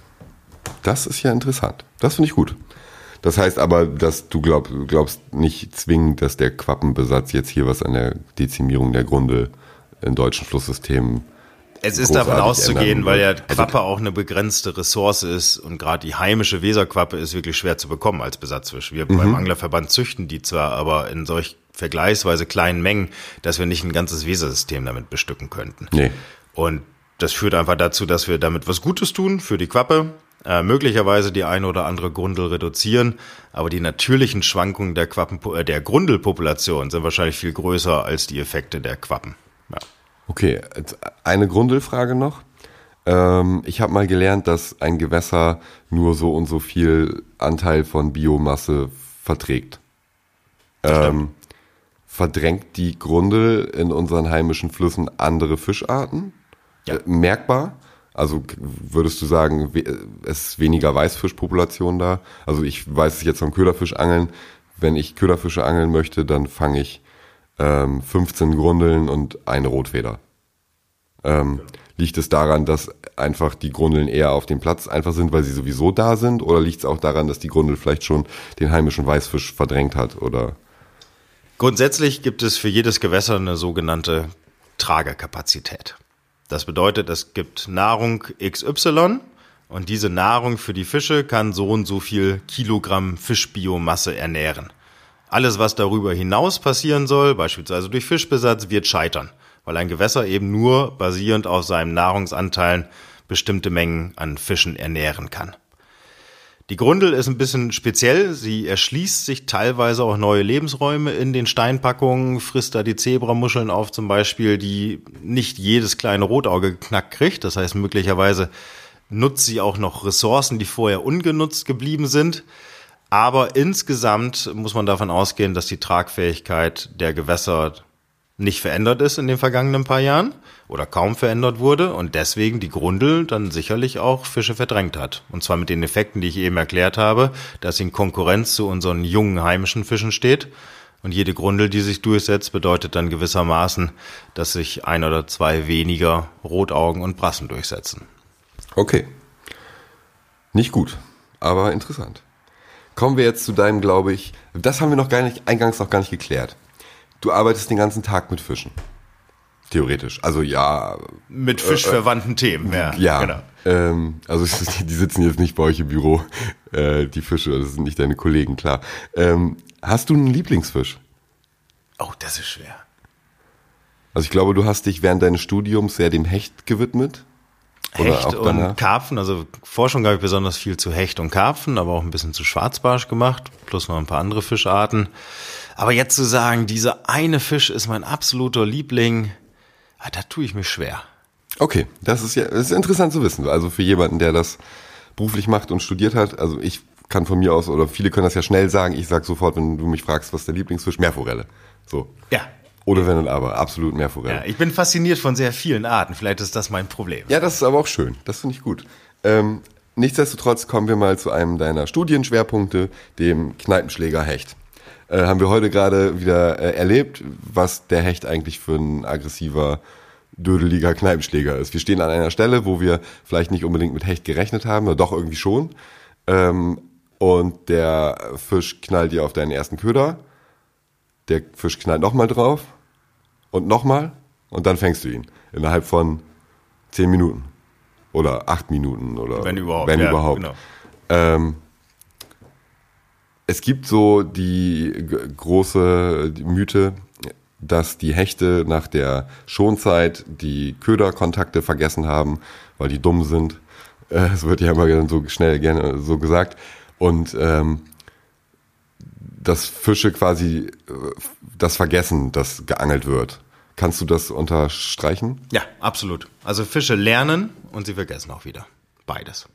Das ist ja interessant. Das finde ich gut. Das heißt aber, dass du glaub, glaubst nicht zwingend, dass der Quappenbesatz jetzt hier was an der Dezimierung der Grunde in deutschen Flusssystemen Es ist davon auszugehen, weil ja wird. Quappe auch eine begrenzte Ressource ist und gerade die heimische Weserquappe ist wirklich schwer zu bekommen als Besatzfisch. Wir Mhm. beim Anglerverband züchten die zwar, aber in solch vergleichsweise kleinen Mengen, dass wir nicht ein ganzes Wesersystem damit bestücken könnten. Nee. Und das führt einfach dazu, dass wir damit was Gutes tun für die Quappe, äh, möglicherweise die eine oder andere Grundel reduzieren, aber die natürlichen Schwankungen der Quappen, äh, der Grundelpopulation sind wahrscheinlich viel größer als die Effekte der Quappen. Okay, eine Grundelfrage noch. Ähm, ich habe mal gelernt, dass ein Gewässer nur so und so viel Anteil von Biomasse verträgt. Ähm, verdrängt die Grundel in unseren heimischen Flüssen andere Fischarten? Ja. Äh, merkbar? Also würdest du sagen, we- es ist weniger Weißfischpopulation da? Also ich weiß es jetzt vom Köderfischangeln. Wenn ich Köderfische angeln möchte, dann fange ich ähm, 15 Grundeln und eine Rotfeder. Ähm, Liegt es daran, dass einfach die Grundeln eher auf dem Platz einfach sind, weil sie sowieso da sind? Oder liegt es auch daran, dass die Grundel vielleicht schon den heimischen Weißfisch verdrängt hat? Oder Grundsätzlich gibt es für jedes Gewässer eine sogenannte Tragekapazität. Das bedeutet, es gibt Nahrung XY und diese Nahrung für die Fische kann so und so viel Kilogramm Fischbiomasse ernähren. Alles, was darüber hinaus passieren soll, beispielsweise durch Fischbesatz, wird scheitern, weil ein Gewässer eben nur basierend auf seinen Nahrungsanteilen bestimmte Mengen an Fischen ernähren kann. Die Grundel ist ein bisschen speziell. Sie erschließt sich teilweise auch neue Lebensräume in den Steinpackungen, frisst da die Zebramuscheln auf zum Beispiel, die nicht jedes kleine Rotauge geknackt kriegt. Das heißt, möglicherweise nutzt sie auch noch Ressourcen, die vorher ungenutzt geblieben sind. Aber insgesamt muss man davon ausgehen, dass die Tragfähigkeit der Gewässer nicht verändert ist in den vergangenen paar Jahren oder kaum verändert wurde und deswegen die Grundel dann sicherlich auch Fische verdrängt hat. Und zwar mit den Effekten, die ich eben erklärt habe, dass sie in Konkurrenz zu unseren jungen heimischen Fischen steht. Und jede Grundel, die sich durchsetzt, bedeutet dann gewissermaßen, dass sich ein oder zwei weniger Rotaugen und Brassen durchsetzen. Okay. Nicht gut, aber interessant. Kommen wir jetzt zu deinem, glaube ich, das haben wir noch gar nicht, eingangs noch gar nicht geklärt. Du arbeitest den ganzen Tag mit Fischen. Theoretisch. Also ja, Mit fischverwandten Themen, ja. ja. Genau. Ähm, also ist- die sitzen jetzt nicht bei euch im Büro, äh, die Fische, das sind nicht deine Kollegen, klar. Ähm, hast du einen Lieblingsfisch? Oh, das ist schwer. Also ich glaube, du hast dich während deines Studiums sehr dem Hecht gewidmet. Hecht und Karpfen, also Forschung habe ich besonders viel zu Hecht und Karpfen, aber auch ein bisschen zu Schwarzbarsch gemacht, plus noch ein paar andere Fischarten. Aber jetzt zu sagen, dieser eine Fisch ist mein absoluter Liebling, ah, da tue ich mich schwer. Okay, das ist ja das ist interessant zu wissen. Also für jemanden, der das beruflich macht und studiert hat, also ich kann von mir aus, oder viele können das ja schnell sagen, ich sag sofort, wenn du mich fragst, was der Lieblingsfisch, Meerforelle. So. Ja. Oder wenn und aber, absolut ja. Meerforelle. Ich bin fasziniert von sehr vielen Arten, vielleicht ist das mein Problem. Ja, das ist aber auch schön. Das finde ich gut. Ähm, nichtsdestotrotz kommen wir mal zu einem deiner Studienschwerpunkte, dem Kneipenschläger Hecht. Äh, haben wir heute gerade wieder äh, erlebt, was der Hecht eigentlich für ein aggressiver dödeliger Kneipenschläger ist. Wir stehen an einer Stelle, wo wir vielleicht nicht unbedingt mit Hecht gerechnet haben, oder doch irgendwie schon. Ähm, und der Fisch knallt dir auf deinen ersten Köder. Der Fisch knallt nochmal drauf und nochmal und dann fängst du ihn. Innerhalb von zehn Minuten oder acht Minuten oder wenn überhaupt. Wenn ja, überhaupt. Genau. Ähm, es gibt so die große Mythe, dass die Hechte nach der Schonzeit die Köderkontakte vergessen haben, weil die dumm sind. Äh, es wird ja immer so schnell gerne so gesagt. Und ähm, dass Fische quasi äh, das vergessen, dass geangelt wird. Kannst du das unterstreichen? Ja, absolut. Also Fische lernen und sie vergessen auch wieder. Beides.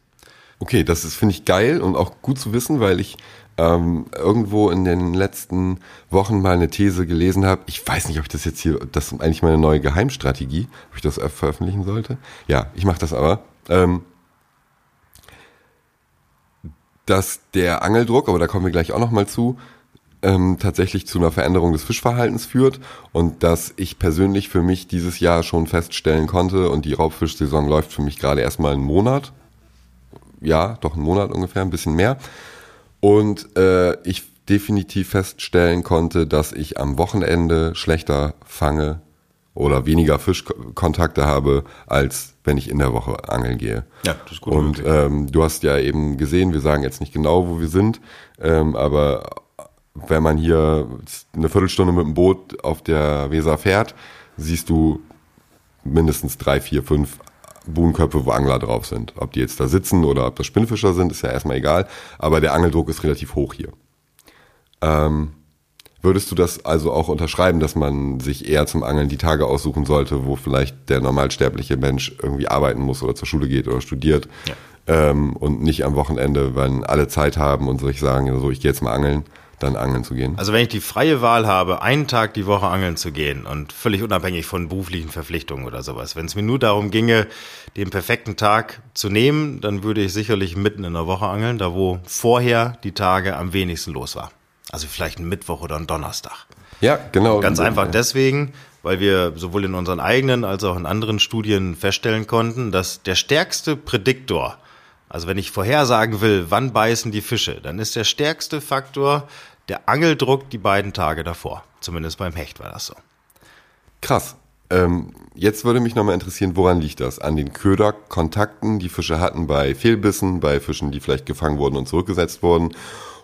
Okay, das ist, finde ich, geil und auch gut zu wissen, weil ich ähm, irgendwo in den letzten Wochen mal eine These gelesen habe. Ich weiß nicht, ob ich das jetzt hier, das ist eigentlich meine neue Geheimstrategie, ob ich das veröffentlichen sollte. Ja, ich mache das aber. Ähm, dass der Angeldruck, aber da kommen wir gleich auch nochmal zu, ähm, tatsächlich zu einer Veränderung des Fischverhaltens führt und dass ich persönlich für mich dieses Jahr schon feststellen konnte und die Raubfischsaison läuft für mich gerade erstmal einen Monat. Ja, doch einen Monat ungefähr, ein bisschen mehr. Und äh, ich definitiv feststellen konnte, dass ich am Wochenende schlechter fange oder weniger Fischkontakte habe, als wenn ich in der Woche angeln gehe. Ja, das ist gut. Und ähm, du hast ja eben gesehen, wir sagen jetzt nicht genau, wo wir sind, ähm, aber wenn man hier eine Viertelstunde mit dem Boot auf der Weser fährt, siehst du mindestens drei, vier, fünf Buhnköpfe, wo Angler drauf sind. Ob die jetzt da sitzen oder ob das Spinnfischer sind, ist ja erstmal egal. Aber der Angeldruck ist relativ hoch hier. Ähm, Würdest du das also auch unterschreiben, dass man sich eher zum Angeln die Tage aussuchen sollte, wo vielleicht der normalsterbliche Mensch irgendwie arbeiten muss oder zur Schule geht oder studiert ja. ähm, und nicht am Wochenende, wenn alle Zeit haben und sich sagen, so ich gehe jetzt mal angeln, dann angeln zu gehen? Also wenn ich die freie Wahl habe, einen Tag die Woche angeln zu gehen und völlig unabhängig von beruflichen Verpflichtungen oder sowas, wenn es mir nur darum ginge, den perfekten Tag zu nehmen, dann würde ich sicherlich mitten in der Woche angeln, da wo vorher die Tage am wenigsten los war. Also vielleicht ein Mittwoch oder ein Donnerstag. Ja, genau. Ganz einfach deswegen, weil wir sowohl in unseren eigenen als auch in anderen Studien feststellen konnten, dass der stärkste Prädiktor, also wenn ich vorhersagen will, wann beißen die Fische, dann ist der stärkste Faktor der Angeldruck die beiden Tage davor. Zumindest beim Hecht war das so. Krass. Ähm, jetzt würde mich nochmal interessieren, woran liegt das? An den Köderkontakten, die Fische hatten bei Fehlbissen, bei Fischen, die vielleicht gefangen wurden und zurückgesetzt wurden?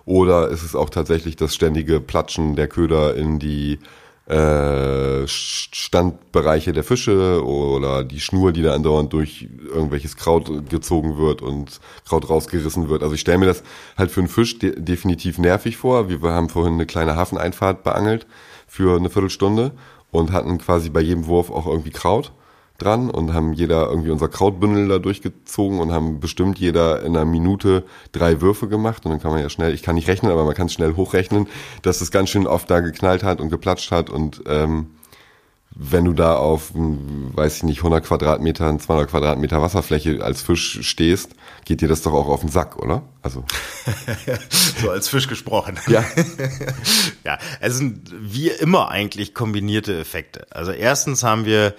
Oder ist es auch tatsächlich das ständige Platschen der Köder in die äh, Standbereiche der Fische oder die Schnur, die da andauernd durch irgendwelches Kraut gezogen wird und Kraut rausgerissen wird. Also ich stelle mir das halt für einen Fisch de definitiv nervig vor. Wir haben vorhin eine kleine Hafeneinfahrt beangelt für eine Viertelstunde und hatten quasi bei jedem Wurf auch irgendwie Kraut dran und haben jeder irgendwie unser Krautbündel da durchgezogen und haben bestimmt jeder in einer Minute drei Würfe gemacht und dann kann man ja schnell, ich kann nicht rechnen, aber man kann es schnell hochrechnen, dass es ganz schön oft da geknallt hat und geplatscht hat und ähm, wenn du da auf, weiß ich nicht, 100 Quadratmeter, 200 Quadratmeter Wasserfläche als Fisch stehst, geht dir das doch auch auf den Sack, oder? Also. so als Fisch gesprochen. Ja. ja, es sind wie immer eigentlich kombinierte Effekte. Also erstens haben wir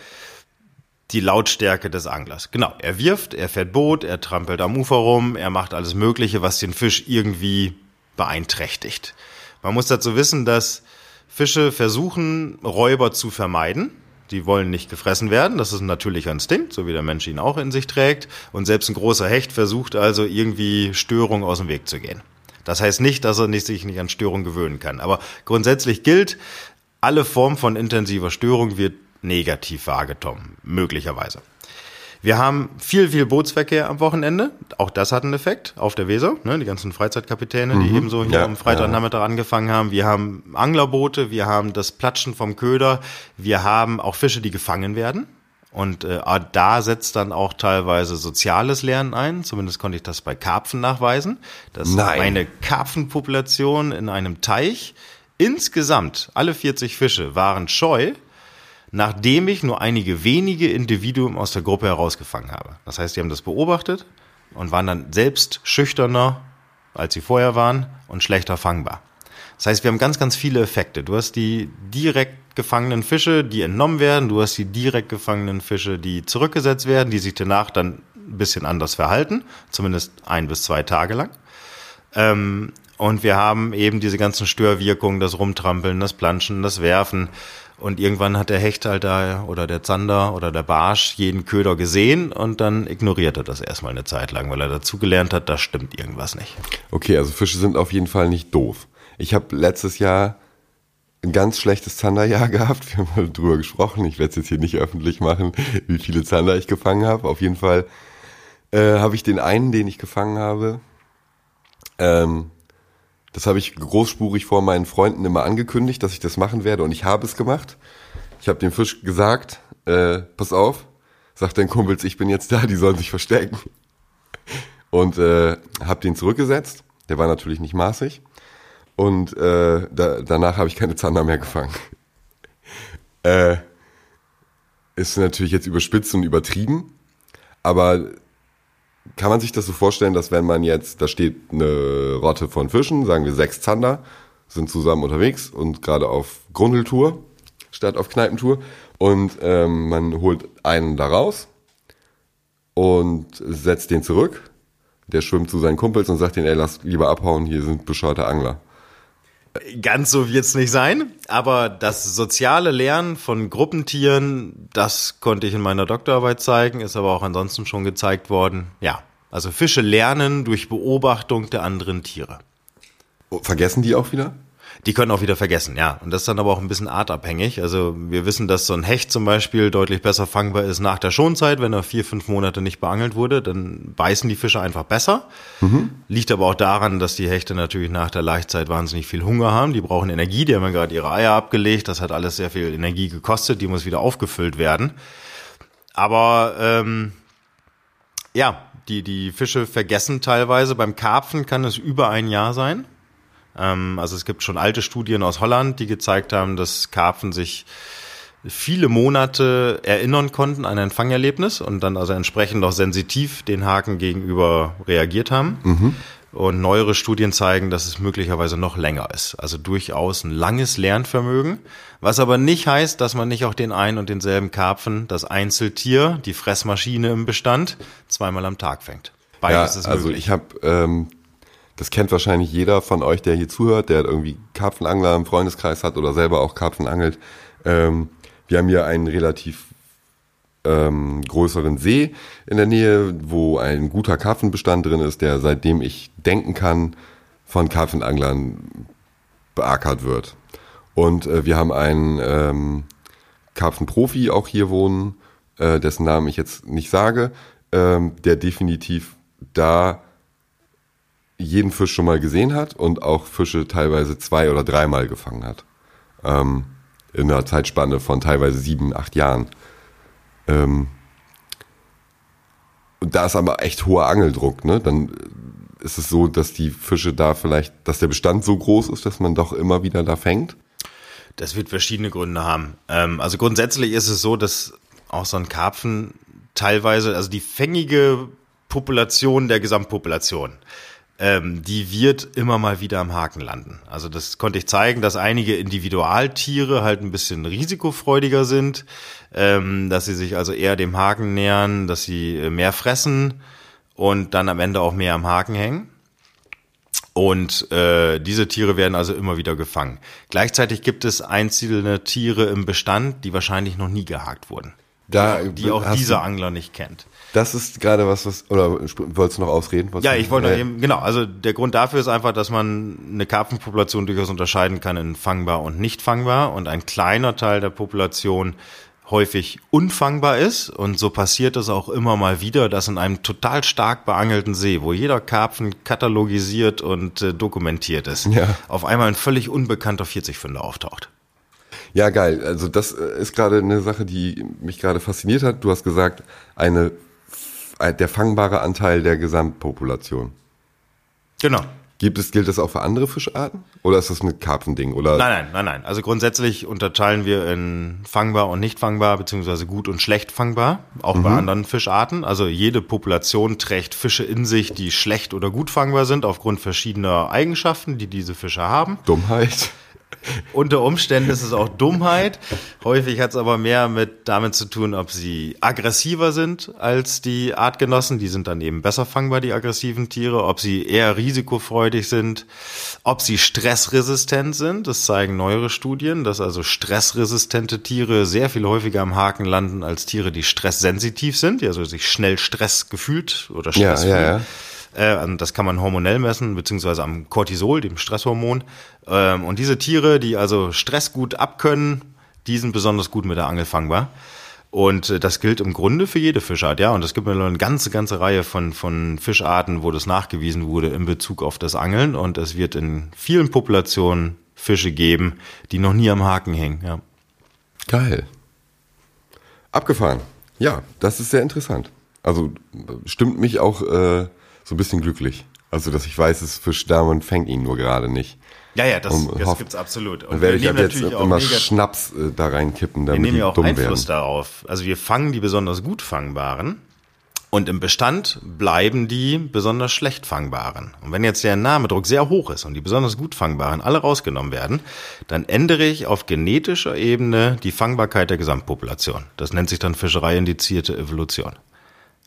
die Lautstärke des Anglers. Genau, er wirft, er fährt Boot, er trampelt am Ufer rum, er macht alles Mögliche, was den Fisch irgendwie beeinträchtigt. Man muss dazu wissen, dass Fische versuchen, Räuber zu vermeiden. Die wollen nicht gefressen werden. Das ist ein natürlicher Instinkt, so wie der Mensch ihn auch in sich trägt. Und selbst ein großer Hecht versucht also irgendwie Störung aus dem Weg zu gehen. Das heißt nicht, dass er nicht, sich nicht an Störung gewöhnen kann. Aber grundsätzlich gilt, alle Form von intensiver Störung wird negativ wahrgenommen, möglicherweise. Wir haben viel, viel Bootsverkehr am Wochenende. Auch das hat einen Effekt auf der Weser. Ne? Die ganzen Freizeitkapitäne, die mhm. ebenso hier ja, am Freitagnachmittag ja. angefangen haben. Wir haben Anglerboote, wir haben das Platschen vom Köder, wir haben auch Fische, die gefangen werden. Und äh, da setzt dann auch teilweise soziales Lernen ein. Zumindest konnte ich das bei Karpfen nachweisen. Dass Nein. eine Karpfenpopulation in einem Teich insgesamt, alle 40 Fische waren scheu nachdem ich nur einige wenige Individuen aus der Gruppe herausgefangen habe. Das heißt, die haben das beobachtet und waren dann selbst schüchterner, als sie vorher waren und schlechter fangbar. Das heißt, wir haben ganz, ganz viele Effekte. Du hast die direkt gefangenen Fische, die entnommen werden. Du hast die direkt gefangenen Fische, die zurückgesetzt werden, die sich danach dann ein bisschen anders verhalten, zumindest ein bis zwei Tage lang. Ähm, und wir haben eben diese ganzen Störwirkungen, das Rumtrampeln, das Planschen, das Werfen. Und irgendwann hat der Hecht halt da oder der Zander oder der Barsch jeden Köder gesehen und dann ignoriert er das erstmal eine Zeit lang, weil er dazugelernt hat, da stimmt irgendwas nicht. Okay, also Fische sind auf jeden Fall nicht doof. Ich habe letztes Jahr ein ganz schlechtes Zanderjahr gehabt. Wir haben mal drüber gesprochen. Ich werde es jetzt hier nicht öffentlich machen, wie viele Zander ich gefangen habe. Auf jeden Fall äh, habe ich den einen, den ich gefangen habe, ähm, das habe ich großspurig vor meinen Freunden immer angekündigt, dass ich das machen werde und ich habe es gemacht. Ich habe dem Fisch gesagt, äh, pass auf, sagt dein Kumpels, ich bin jetzt da, die sollen sich verstecken. Und äh, habe den zurückgesetzt. Der war natürlich nicht maßig. Und äh, da, danach habe ich keine Zander mehr gefangen. äh, ist natürlich jetzt überspitzt und übertrieben, aber kann man sich das so vorstellen, dass wenn man jetzt, da steht eine Rotte von Fischen, sagen wir sechs Zander, sind zusammen unterwegs und gerade auf Grundeltour statt auf Kneipentour und ähm, man holt einen da raus und setzt den zurück. Der schwimmt zu seinen Kumpels und sagt denen, ey, lass lieber abhauen, hier sind bescheuerte Angler. Ganz so wird's nicht sein, aber das soziale Lernen von Gruppentieren, das konnte ich in meiner Doktorarbeit zeigen, ist aber auch ansonsten schon gezeigt worden. Ja, also Fische lernen durch Beobachtung der anderen Tiere. Vergessen die auch wieder? Die können auch wieder vergessen, ja. Und das ist dann aber auch ein bisschen artabhängig. Also wir wissen, dass so ein Hecht zum Beispiel deutlich besser fangbar ist nach der Schonzeit. Wenn er vier, fünf Monate nicht beangelt wurde, dann beißen die Fische einfach besser. Mhm. Liegt aber auch daran, dass die Hechte natürlich nach der Laichzeit wahnsinnig viel Hunger haben. Die brauchen Energie, die haben ja gerade ihre Eier abgelegt. Das hat alles sehr viel Energie gekostet, die muss wieder aufgefüllt werden. Aber ähm, ja, die, die Fische vergessen teilweise. Beim Karpfen kann es über ein Jahr sein. Ähm, also es gibt schon alte Studien aus Holland, die gezeigt haben, dass Karpfen sich viele Monate erinnern konnten an ein Fangerlebnis und dann also entsprechend auch sensitiv den Haken gegenüber reagiert haben. Mhm. Und neuere Studien zeigen, dass es möglicherweise noch länger ist. Also durchaus ein langes Lernvermögen. Was aber nicht heißt, dass man nicht auch den einen und denselben Karpfen, das Einzeltier, die Fressmaschine im Bestand, zweimal am Tag fängt. Beides ja, ist also möglich. Also ich habe ähm, das kennt wahrscheinlich jeder von euch, der hier zuhört, der irgendwie Karpfenangler im Freundeskreis hat oder selber auch Karpfen angelt. Ähm, wir haben hier einen relativ ähm, größeren See in der Nähe, wo ein guter Karpfenbestand drin ist, der seitdem ich denken kann, von Karpfenanglern beackert wird. Und äh, wir haben einen ähm, Karpfenprofi auch hier wohnen, äh, dessen Namen ich jetzt nicht sage, ähm, der definitiv da jeden Fisch schon mal gesehen hat und auch Fische teilweise zwei oder dreimal gefangen hat. Ähm, in einer Zeitspanne von teilweise sieben, acht Jahren. Ähm, und da ist aber echt hoher Angeldruck, ne? Dann ist es so, dass die Fische da vielleicht, dass der Bestand so groß ist, dass man doch immer wieder da fängt. Das wird verschiedene Gründe haben. Ähm, also grundsätzlich ist es so, dass auch so ein Karpfen teilweise, also die fängige Population der Gesamtpopulation, ähm, die wird immer mal wieder am Haken landen. Also das konnte ich zeigen, dass einige Individualtiere halt ein bisschen risikofreudiger sind, ähm, dass sie sich also eher dem Haken nähern, dass sie äh, mehr fressen und dann am Ende auch mehr am Haken hängen. Und äh, diese Tiere werden also immer wieder gefangen. Gleichzeitig gibt es einzelne Tiere im Bestand, die wahrscheinlich noch nie gehakt wurden. Da, die auch dieser Angler nicht kennt. Das ist gerade was, was, oder wolltest du noch ausreden? ja, ich wollte eben, genau, also der Grund dafür ist einfach, dass man eine Karpfenpopulation durchaus unterscheiden kann in fangbar und nicht fangbar und ein kleiner Teil der Population häufig unfangbar ist und so passiert es auch immer mal wieder, dass in einem total stark beangelten See, wo jeder Karpfen katalogisiert und äh, dokumentiert ist, ja. auf einmal ein völlig unbekannter 40 Fünder auftaucht. Ja, geil. Also das äh, ist gerade eine Sache, die mich gerade fasziniert hat. Du hast gesagt, eine der fangbare Anteil der Gesamtpopulation. Genau. Gibt es, gilt das auch für andere Fischarten? Oder ist das ein Karpfending? Oder? Nein, nein, nein, nein. Also grundsätzlich unterteilen wir in fangbar und nicht fangbar, beziehungsweise gut und schlecht fangbar, auch mhm. bei anderen Fischarten. Also jede Population trägt Fische in sich, die schlecht oder gut fangbar sind, aufgrund verschiedener Eigenschaften, die diese Fische haben. Dummheit. Unter Umständen ist es auch Dummheit. Häufig hat es aber mehr mit damit zu tun, ob sie aggressiver sind als die Artgenossen. Die sind dann eben besser fangbar, die aggressiven Tiere. Ob sie eher risikofreudig sind. Ob sie stressresistent sind. Das zeigen neuere Studien, dass also stressresistente Tiere sehr viel häufiger am Haken landen als Tiere, die stresssensitiv sind, die also sich schnell Stress gefühlt oder Stress ja, ja, ja. Äh, das kann man hormonell messen, beziehungsweise am Cortisol, dem Stresshormon. Ähm, und diese Tiere, die also Stress gut abkönnen, die sind besonders gut mit der Angel fangbar. Und äh, das gilt im Grunde für jede Fischart, ja. Und es gibt eine ganze, ganze Reihe von, von Fischarten, wo das nachgewiesen wurde in Bezug auf das Angeln. Und es wird in vielen Populationen Fische geben, die noch nie am Haken hängen, ja. Geil. Abgefahren. Ja, das ist sehr interessant. Also stimmt mich auch äh, so ein bisschen glücklich. Also, dass ich weiß, es Fisch da und fängt ihn nur gerade nicht. Ja, ja, das, das hofft, gibt's absolut. Und werde ich ab jetzt immer Schnaps äh, da reinkippen, damit wir nehmen ja auch Einfluss werden. darauf. Also wir fangen die besonders gut fangbaren und im Bestand bleiben die besonders schlecht fangbaren. Und wenn jetzt der Namedruck sehr hoch ist und die besonders gut fangbaren alle rausgenommen werden, dann ändere ich auf genetischer Ebene die Fangbarkeit der Gesamtpopulation. Das nennt sich dann Fischerei-indizierte Evolution.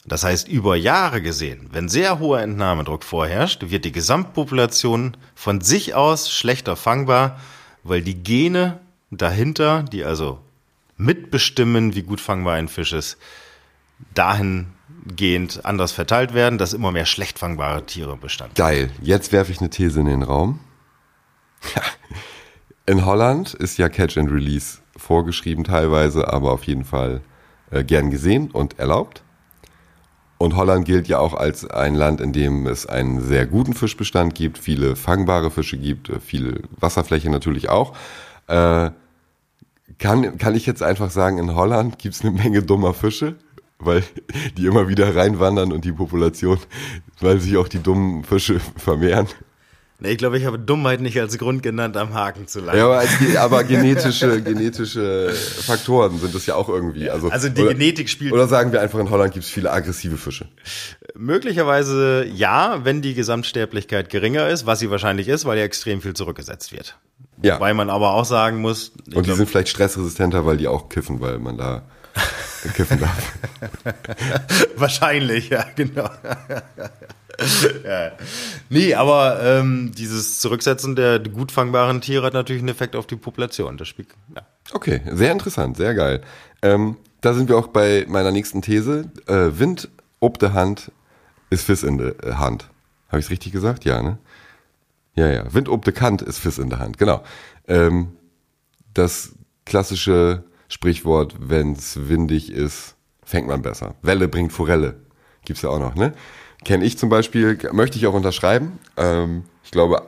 Das heißt, über Jahre gesehen, wenn sehr hoher Entnahmedruck vorherrscht, wird die Gesamtpopulation von sich aus schlechter fangbar, weil die Gene dahinter, die also mitbestimmen, wie gut fangbar ein Fisch ist, dahingehend anders verteilt werden, dass immer mehr schlecht fangbare Tiere bestanden. Geil. Jetzt werfe ich eine These in den Raum. In Holland ist ja Catch and Release vorgeschrieben teilweise, aber auf jeden Fall äh, gern gesehen und erlaubt. Und Holland gilt ja auch als ein Land, in dem es einen sehr guten Fischbestand gibt, viele fangbare Fische gibt, viel Wasserfläche natürlich auch. Äh, kann, kann ich jetzt einfach sagen, in Holland gibt es eine Menge dummer Fische, weil die immer wieder reinwandern und die Population, weil sich auch die dummen Fische vermehren. Ich glaube, ich habe Dummheit nicht als Grund genannt, am Haken zu landen. Ja, aber, als, aber genetische, genetische Faktoren sind das ja auch irgendwie. Also, also die oder, Genetik spielt. Oder sagen wir einfach, in Holland gibt es viele aggressive Fische. Möglicherweise ja, wenn die Gesamtsterblichkeit geringer ist, was sie wahrscheinlich ist, weil ja extrem viel zurückgesetzt wird. Ja. Weil man aber auch sagen muss. Und die glaub, sind vielleicht stressresistenter, weil die auch kiffen, weil man da kiffen darf. Wahrscheinlich, ja, genau. ja. Nee, aber ähm, dieses Zurücksetzen der gut fangbaren Tiere hat natürlich einen Effekt auf die Population. Das Spiel, ja. Okay, sehr interessant, sehr geil. Ähm, da sind wir auch bei meiner nächsten These. Äh, Wind ob der Hand ist Fiss in der äh, Hand. Habe ich es richtig gesagt? Ja, ne? Ja, ja. Wind ob der Kant ist Fiss in der Hand. Genau. Ähm, das klassische Sprichwort, wenn es windig ist, fängt man besser. Welle bringt Forelle. Gibt's ja auch noch, ne? Kenne ich zum Beispiel, möchte ich auch unterschreiben. Ähm, ich glaube,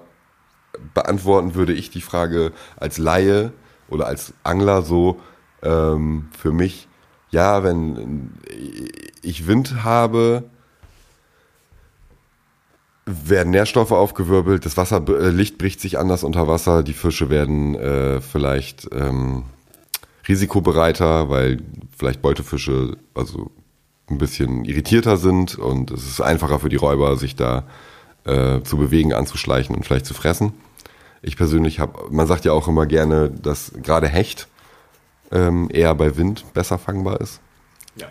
beantworten würde ich die Frage als Laie oder als Angler so ähm, für mich, ja, wenn ich Wind habe, werden Nährstoffe aufgewirbelt, das Wasser, äh, Licht bricht sich anders unter Wasser, die Fische werden äh, vielleicht ähm, risikobereiter, weil vielleicht Beutefische, also ein bisschen irritierter sind und es ist einfacher für die Räuber, sich da äh, zu bewegen, anzuschleichen und vielleicht zu fressen. Ich persönlich habe, man sagt ja auch immer gerne, dass gerade Hecht ähm, eher bei Wind besser fangbar ist. Ja.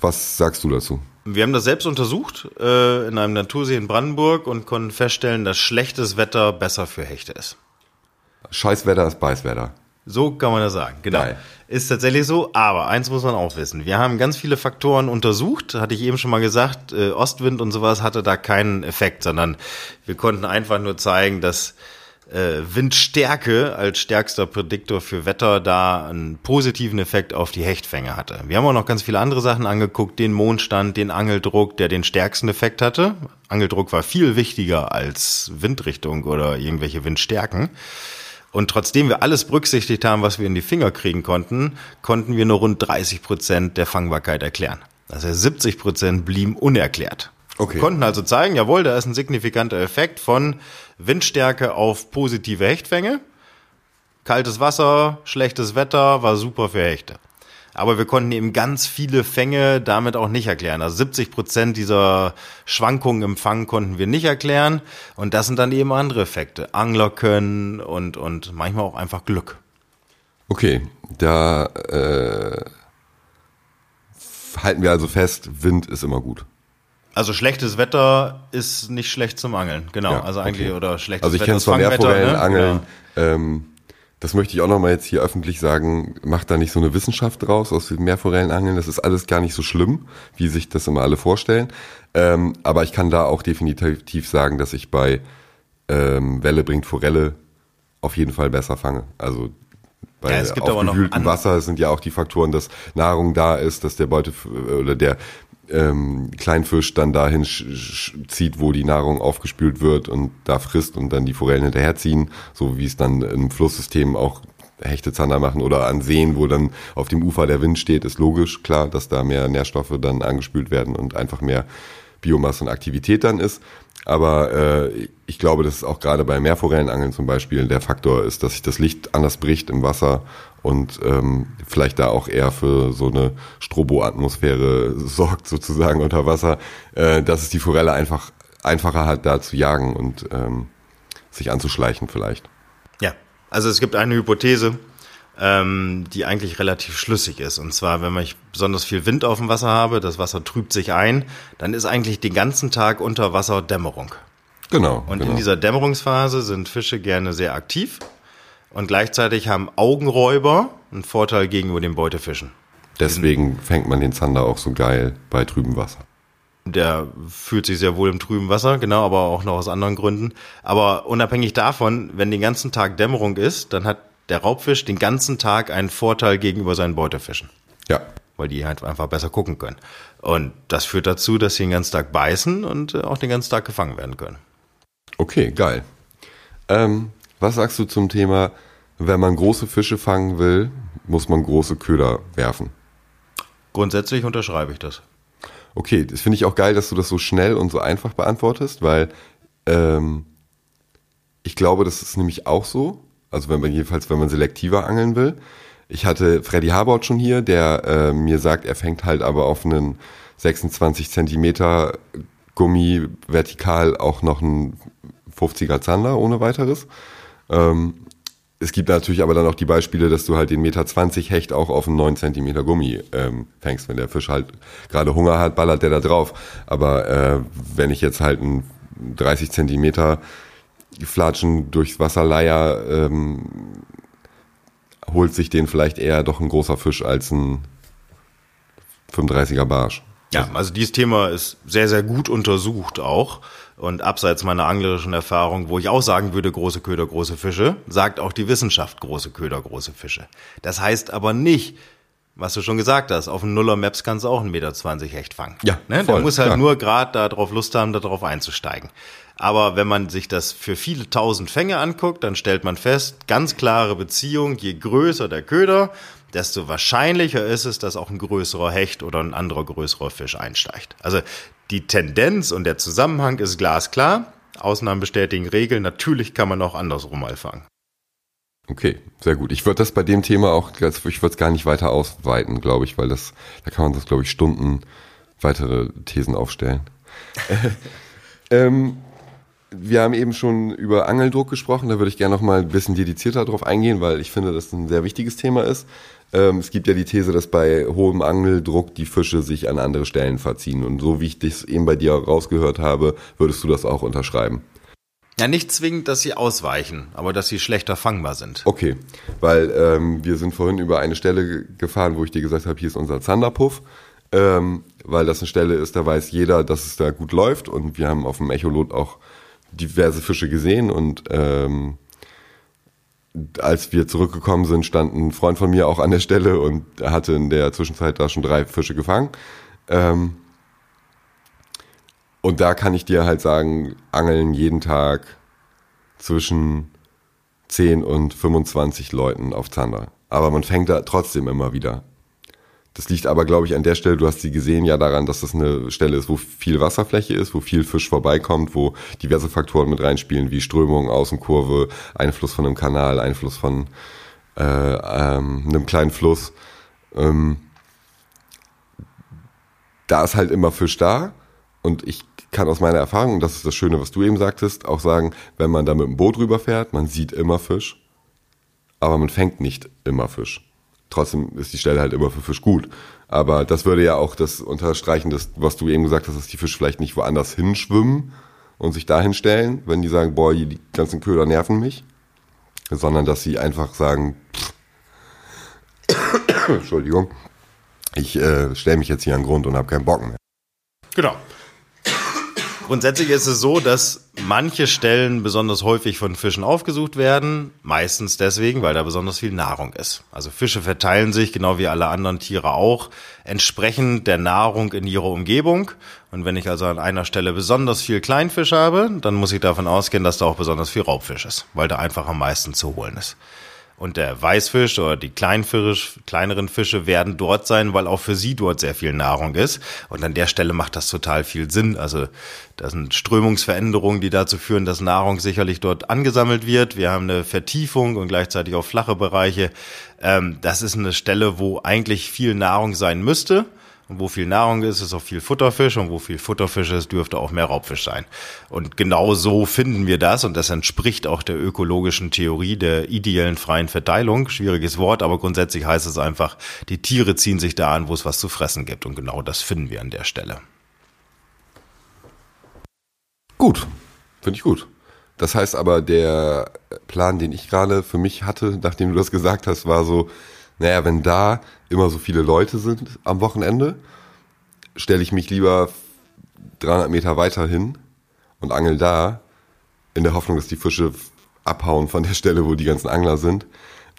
Was sagst du dazu? Wir haben das selbst untersucht äh, in einem Natursee in Brandenburg und konnten feststellen, dass schlechtes Wetter besser für Hechte ist. Scheißwetter ist Beißwetter. So kann man das sagen, genau. Geil. Ist tatsächlich so, aber eins muss man auch wissen. Wir haben ganz viele Faktoren untersucht, hatte ich eben schon mal gesagt, äh, Ostwind und sowas hatte da keinen Effekt, sondern wir konnten einfach nur zeigen, dass äh, Windstärke als stärkster Prädiktor für Wetter da einen positiven Effekt auf die Hechtfänge hatte. Wir haben auch noch ganz viele andere Sachen angeguckt, den Mondstand, den Angeldruck, der den stärksten Effekt hatte. Angeldruck war viel wichtiger als Windrichtung oder irgendwelche Windstärken. Und trotzdem wir alles berücksichtigt haben, was wir in die Finger kriegen konnten, konnten wir nur rund 30 Prozent der Fangbarkeit erklären. Das heißt, 70 Prozent blieben unerklärt. Okay. Wir konnten also zeigen, jawohl, da ist ein signifikanter Effekt von Windstärke auf positive Hechtfänge. Kaltes Wasser, schlechtes Wetter war super für Hechte. Aber wir konnten eben ganz viele Fänge damit auch nicht erklären. Also 70 Prozent dieser Schwankungen im Fang konnten wir nicht erklären. Und das sind dann eben andere Effekte. Angler können und, und manchmal auch einfach Glück. Okay, da äh, halten wir also fest, Wind ist immer gut. Also schlechtes Wetter ist nicht schlecht zum Angeln, genau. Ja, also eigentlich okay. oder schlechtes Also ich kenne es von Meerforellenangeln. Ne? Ähm, das möchte ich auch nochmal jetzt hier öffentlich sagen, macht da nicht so eine Wissenschaft draus aus dem Meerforellenangeln. Das ist alles gar nicht so schlimm, wie sich das immer alle vorstellen. Ähm, aber ich kann da auch definitiv sagen, dass ich bei ähm, Welle bringt Forelle auf jeden Fall besser fange. Also bei ja, es gibt Wasser sind ja auch die Faktoren, dass Nahrung da ist, dass der Beute oder der ähm, Kleinfisch dann dahin zieht, wo die Nahrung aufgespült wird und da frisst und dann die Forellen hinterherziehen, so wie es dann im Flusssystem auch Hechte Zander machen oder an Seen, wo dann auf dem Ufer der Wind steht, ist logisch, klar, dass da mehr Nährstoffe dann angespült werden und einfach mehr Biomasse und Aktivität dann ist. Aber äh, ich glaube, dass auch gerade bei Meerforellenangeln zum Beispiel der Faktor ist, dass sich das Licht anders bricht im Wasser und ähm, vielleicht da auch eher für so eine Strobo-Atmosphäre sorgt sozusagen unter Wasser, äh, dass es die Forelle einfach einfacher hat, da zu jagen und ähm, sich anzuschleichen vielleicht. Ja, also es gibt eine Hypothese, ähm, die eigentlich relativ schlüssig ist. Und zwar, wenn ich besonders viel Wind auf dem Wasser habe, das Wasser trübt sich ein, dann ist eigentlich den ganzen Tag unter Wasser Dämmerung. Genau. Und genau. in dieser Dämmerungsphase sind Fische gerne sehr aktiv und gleichzeitig haben Augenräuber einen Vorteil gegenüber den Beutefischen. Deswegen fängt man den Zander auch so geil bei trübem Wasser. Der fühlt sich sehr wohl im trüben Wasser, genau, aber auch noch aus anderen Gründen. Aber unabhängig davon, wenn den ganzen Tag Dämmerung ist, dann hat der Raubfisch den ganzen Tag einen Vorteil gegenüber seinen Beutefischen. Ja. Weil die halt einfach besser gucken können. Und das führt dazu, dass sie den ganzen Tag beißen und äh, auch den ganzen Tag gefangen werden können. Okay, geil. Ähm, was sagst du zum Thema, wenn man große Fische fangen will, muss man große Köder werfen? Grundsätzlich unterschreibe ich das. Okay, das finde ich auch geil, dass du das so schnell und so einfach beantwortest, weil ähm, ich glaube, das ist nämlich auch so. Also wenn man jedenfalls, wenn man selektiver angeln will. Ich hatte Freddy Harbord schon hier, der äh, mir sagt, er fängt halt aber auf einen 26 Zentimeter Gummi vertikal auch noch einen 50er Zander ohne weiteres. Ähm, es gibt natürlich aber dann auch die Beispiele, dass du halt den Meter 20 Hecht auch auf einen 9 Zentimeter Gummi ähm, fängst. Wenn der Fisch halt gerade Hunger hat, ballert der da drauf. Aber äh, wenn ich jetzt halt einen 30 Zentimeter Flatschen durchs Wasserleier, ähm, holt sich den vielleicht eher doch ein großer Fisch als ein 35er Barsch. Ja, also dieses Thema ist sehr, sehr gut untersucht auch. Und abseits meiner anglerischen Erfahrung, wo ich auch sagen würde, große Köder, große Fische, sagt auch die Wissenschaft große Köder, große Fische. Das heißt aber nicht, was du schon gesagt hast, auf dem Nuller Maps kannst du auch einen Meter zwanzig Hecht fangen. Ja, ne? voll, Der muss halt klar. nur gerade darauf Lust haben, darauf einzusteigen. Aber wenn man sich das für viele tausend Fänge anguckt, dann stellt man fest, ganz klare Beziehung, je größer der Köder, desto wahrscheinlicher ist es, dass auch ein größerer Hecht oder ein anderer größerer Fisch einsteigt. Also die Tendenz und der Zusammenhang ist glasklar. Ausnahmen bestätigen Regeln. Natürlich kann man auch andersrum mal fangen. Okay, sehr gut. Ich würde das bei dem Thema auch, ich würde es gar nicht weiter ausweiten, glaube ich, weil das, da kann man das, glaube ich, Stunden weitere Thesen aufstellen. ähm, wir haben eben schon über Angeldruck gesprochen, da würde ich gerne noch mal ein bisschen dedizierter drauf eingehen, weil ich finde, dass das ein sehr wichtiges Thema ist. Ähm, es gibt ja die These, dass bei hohem Angeldruck die Fische sich an andere Stellen verziehen. Und so wie ich das eben bei dir rausgehört habe, würdest du das auch unterschreiben. Ja, nicht zwingend, dass sie ausweichen, aber dass sie schlechter fangbar sind. Okay, weil ähm, wir sind vorhin über eine Stelle gefahren, wo ich dir gesagt habe, hier ist unser Zanderpuff, ähm, weil das eine Stelle ist, da weiß jeder, dass es da gut läuft und wir haben auf dem Echolot auch diverse Fische gesehen und ähm, als wir zurückgekommen sind, stand ein Freund von mir auch an der Stelle und hatte in der Zwischenzeit da schon drei Fische gefangen. Ähm, und da kann ich dir halt sagen, angeln jeden Tag zwischen 10 und 25 Leuten auf Zander. Aber man fängt da trotzdem immer wieder. Das liegt aber, glaube ich, an der Stelle, du hast sie gesehen, ja daran, dass das eine Stelle ist, wo viel Wasserfläche ist, wo viel Fisch vorbeikommt, wo diverse Faktoren mit reinspielen, wie Strömung, Außenkurve, Einfluss von einem Kanal, Einfluss von äh, ähm, einem kleinen Fluss. Ähm, da ist halt immer Fisch da und ich kann aus meiner Erfahrung, und das ist das Schöne, was du eben sagtest, auch sagen, wenn man da mit dem Boot rüberfährt, man sieht immer Fisch, aber man fängt nicht immer Fisch. Trotzdem ist die Stelle halt immer für Fisch gut. Aber das würde ja auch das unterstreichen, das, was du eben gesagt hast, dass die Fische vielleicht nicht woanders hinschwimmen und sich dahin stellen, wenn die sagen, boah, die ganzen Köder nerven mich, sondern dass sie einfach sagen, Entschuldigung, ich äh, stelle mich jetzt hier an den Grund und habe keinen Bock mehr. Genau. Grundsätzlich ist es so, dass manche Stellen besonders häufig von Fischen aufgesucht werden, meistens deswegen, weil da besonders viel Nahrung ist. Also Fische verteilen sich, genau wie alle anderen Tiere auch, entsprechend der Nahrung in ihrer Umgebung. Und wenn ich also an einer Stelle besonders viel Kleinfisch habe, dann muss ich davon ausgehen, dass da auch besonders viel Raubfisch ist, weil da einfach am meisten zu holen ist. Und der Weißfisch oder die Kleinfisch, kleineren Fische werden dort sein, weil auch für sie dort sehr viel Nahrung ist. Und an der Stelle macht das total viel Sinn. Also das sind Strömungsveränderungen, die dazu führen, dass Nahrung sicherlich dort angesammelt wird. Wir haben eine Vertiefung und gleichzeitig auch flache Bereiche. Ähm, das ist eine Stelle, wo eigentlich viel Nahrung sein müsste. Und wo viel Nahrung ist, ist auch viel Futterfisch. Und wo viel Futterfisch ist, dürfte auch mehr Raubfisch sein. Und genau so finden wir das. Und das entspricht auch der ökologischen Theorie der ideellen freien Verteilung. Schwieriges Wort, aber grundsätzlich heißt es einfach, die Tiere ziehen sich da an, wo es was zu fressen gibt. Und genau das finden wir an der Stelle. Gut, finde ich gut. Das heißt aber, der Plan, den ich gerade für mich hatte, nachdem du das gesagt hast, war so, naja, wenn da immer so viele Leute sind am Wochenende, stelle ich mich lieber 300 Meter weiter hin und angel da, in der Hoffnung, dass die Fische abhauen von der Stelle, wo die ganzen Angler sind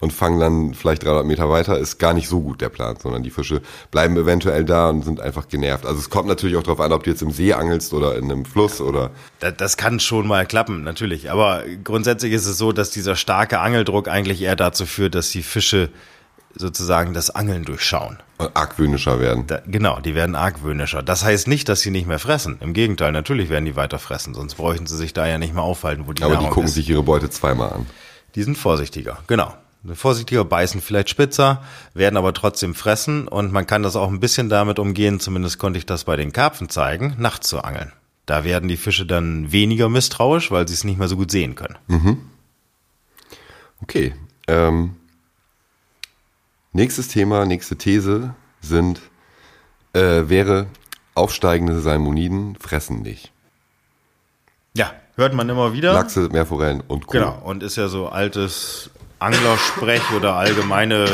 und fangen dann vielleicht 300 Meter weiter, ist gar nicht so gut der Plan, sondern die Fische bleiben eventuell da und sind einfach genervt. Also es kommt natürlich auch darauf an, ob du jetzt im See angelst oder in einem Fluss oder. Das, das kann schon mal klappen, natürlich. Aber grundsätzlich ist es so, dass dieser starke Angeldruck eigentlich eher dazu führt, dass die Fische sozusagen das Angeln durchschauen. Argwöhnischer werden. Da, genau, die werden argwöhnischer. Das heißt nicht, dass sie nicht mehr fressen. Im Gegenteil, natürlich werden die weiter fressen, sonst bräuchten sie sich da ja nicht mehr aufhalten, wo die Aber Nahrung die gucken ist. sich ihre Beute zweimal an. Die sind vorsichtiger, genau. Vorsichtiger beißen vielleicht spitzer, werden aber trotzdem fressen und man kann das auch ein bisschen damit umgehen, zumindest konnte ich das bei den Karpfen zeigen, nachts zu angeln. Da werden die Fische dann weniger misstrauisch, weil sie es nicht mehr so gut sehen können. Okay. Ähm, nächstes Thema, nächste These sind, äh, wäre, aufsteigende Salmoniden fressen nicht. Ja, hört man immer wieder. Lachse, Meerforellen und Co. Genau, und ist ja so altes Anglersprech oder allgemeine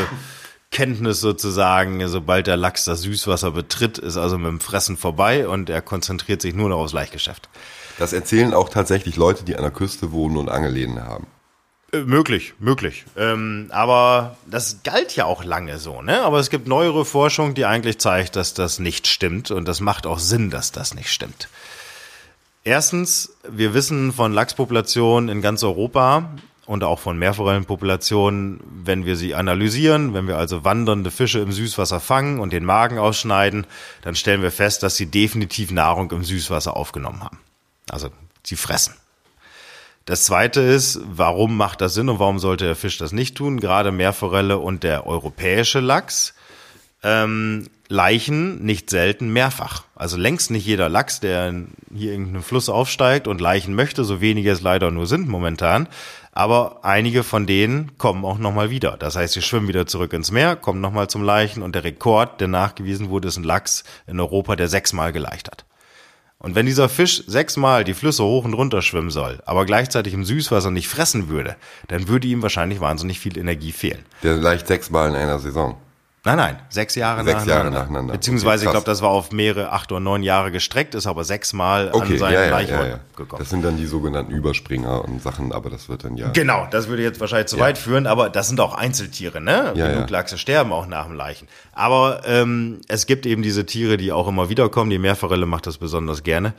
Kenntnis sozusagen, sobald der Lachs das Süßwasser betritt, ist also mit dem Fressen vorbei und er konzentriert sich nur noch aufs Laichgeschäft. Das erzählen auch tatsächlich Leute, die an der Küste wohnen und Angelläden haben. Äh, möglich, möglich. Ähm, aber das galt ja auch lange so, ne? Aber es gibt neuere Forschung, die eigentlich zeigt, dass das nicht stimmt und das macht auch Sinn, dass das nicht stimmt. Erstens, wir wissen von Lachspopulationen in ganz Europa und auch von Meerforellenpopulationen, wenn wir sie analysieren, wenn wir also wandernde Fische im Süßwasser fangen und den Magen ausschneiden, dann stellen wir fest, dass sie definitiv Nahrung im Süßwasser aufgenommen haben. Also sie fressen. Das zweite ist, warum macht das Sinn und warum sollte der Fisch das nicht tun? Gerade Meerforelle und der europäische Lachs ähm, Leichen nicht selten mehrfach. Also längst nicht jeder Lachs, der hier irgendeinen Fluss aufsteigt und Leichen möchte, so wenige es leider nur sind momentan. Aber einige von denen kommen auch nochmal wieder. Das heißt, sie schwimmen wieder zurück ins Meer, kommen nochmal zum Leichen und der Rekord, der nachgewiesen wurde, ist ein Lachs in Europa, der sechsmal geleicht hat. Und wenn dieser Fisch sechsmal die Flüsse hoch und runter schwimmen soll, aber gleichzeitig im Süßwasser nicht fressen würde, dann würde ihm wahrscheinlich wahnsinnig viel Energie fehlen. Der leicht sechsmal in einer Saison. Nein, nein, sechs Jahre Sechs nacheinander. Jahre nacheinander. Beziehungsweise, Okay, ich glaube, das war auf mehrere, acht oder neun Jahre gestreckt, ist aber sechsmal an Okay, seinen ja, ja, Laichort ja, gekommen. Das sind dann die sogenannten Überspringer und Sachen, aber das wird dann ja. Genau, das würde jetzt wahrscheinlich zu weit führen, aber das sind auch Einzeltiere, ne? Ja, Genug ja. Lachse sterben auch nach dem Leichen. Aber ähm, es gibt eben diese Tiere, die auch immer wieder kommen. Die Meerforelle macht das besonders gerne.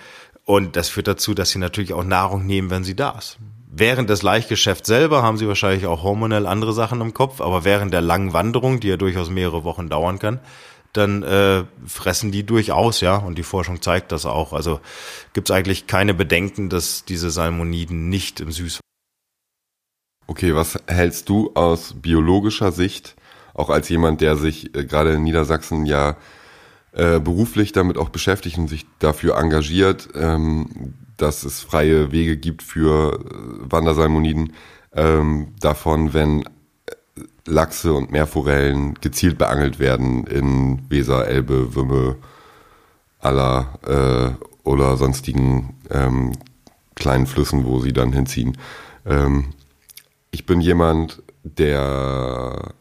Und das führt dazu, dass sie natürlich auch Nahrung nehmen, wenn sie da ist. Während des Laichgeschäfts selber haben sie wahrscheinlich auch hormonell andere Sachen im Kopf, aber während der langen Wanderung, die ja durchaus mehrere Wochen dauern kann, dann äh, fressen die durchaus, ja. Und die Forschung zeigt das auch. Also gibt es eigentlich keine Bedenken, dass diese Salmoniden nicht im Süßwasser Okay, was hältst du aus biologischer Sicht, auch als jemand, der sich äh, gerade in Niedersachsen ja äh, beruflich damit auch beschäftigt und sich dafür engagiert, ähm, dass es freie Wege gibt für äh, Wandersalmoniden, ähm, davon, wenn Lachse und Meerforellen gezielt beangelt werden in Weser, Elbe, Wümme, Aller äh, oder sonstigen ähm, kleinen Flüssen, wo sie dann hinziehen. Ähm, ich bin jemand, der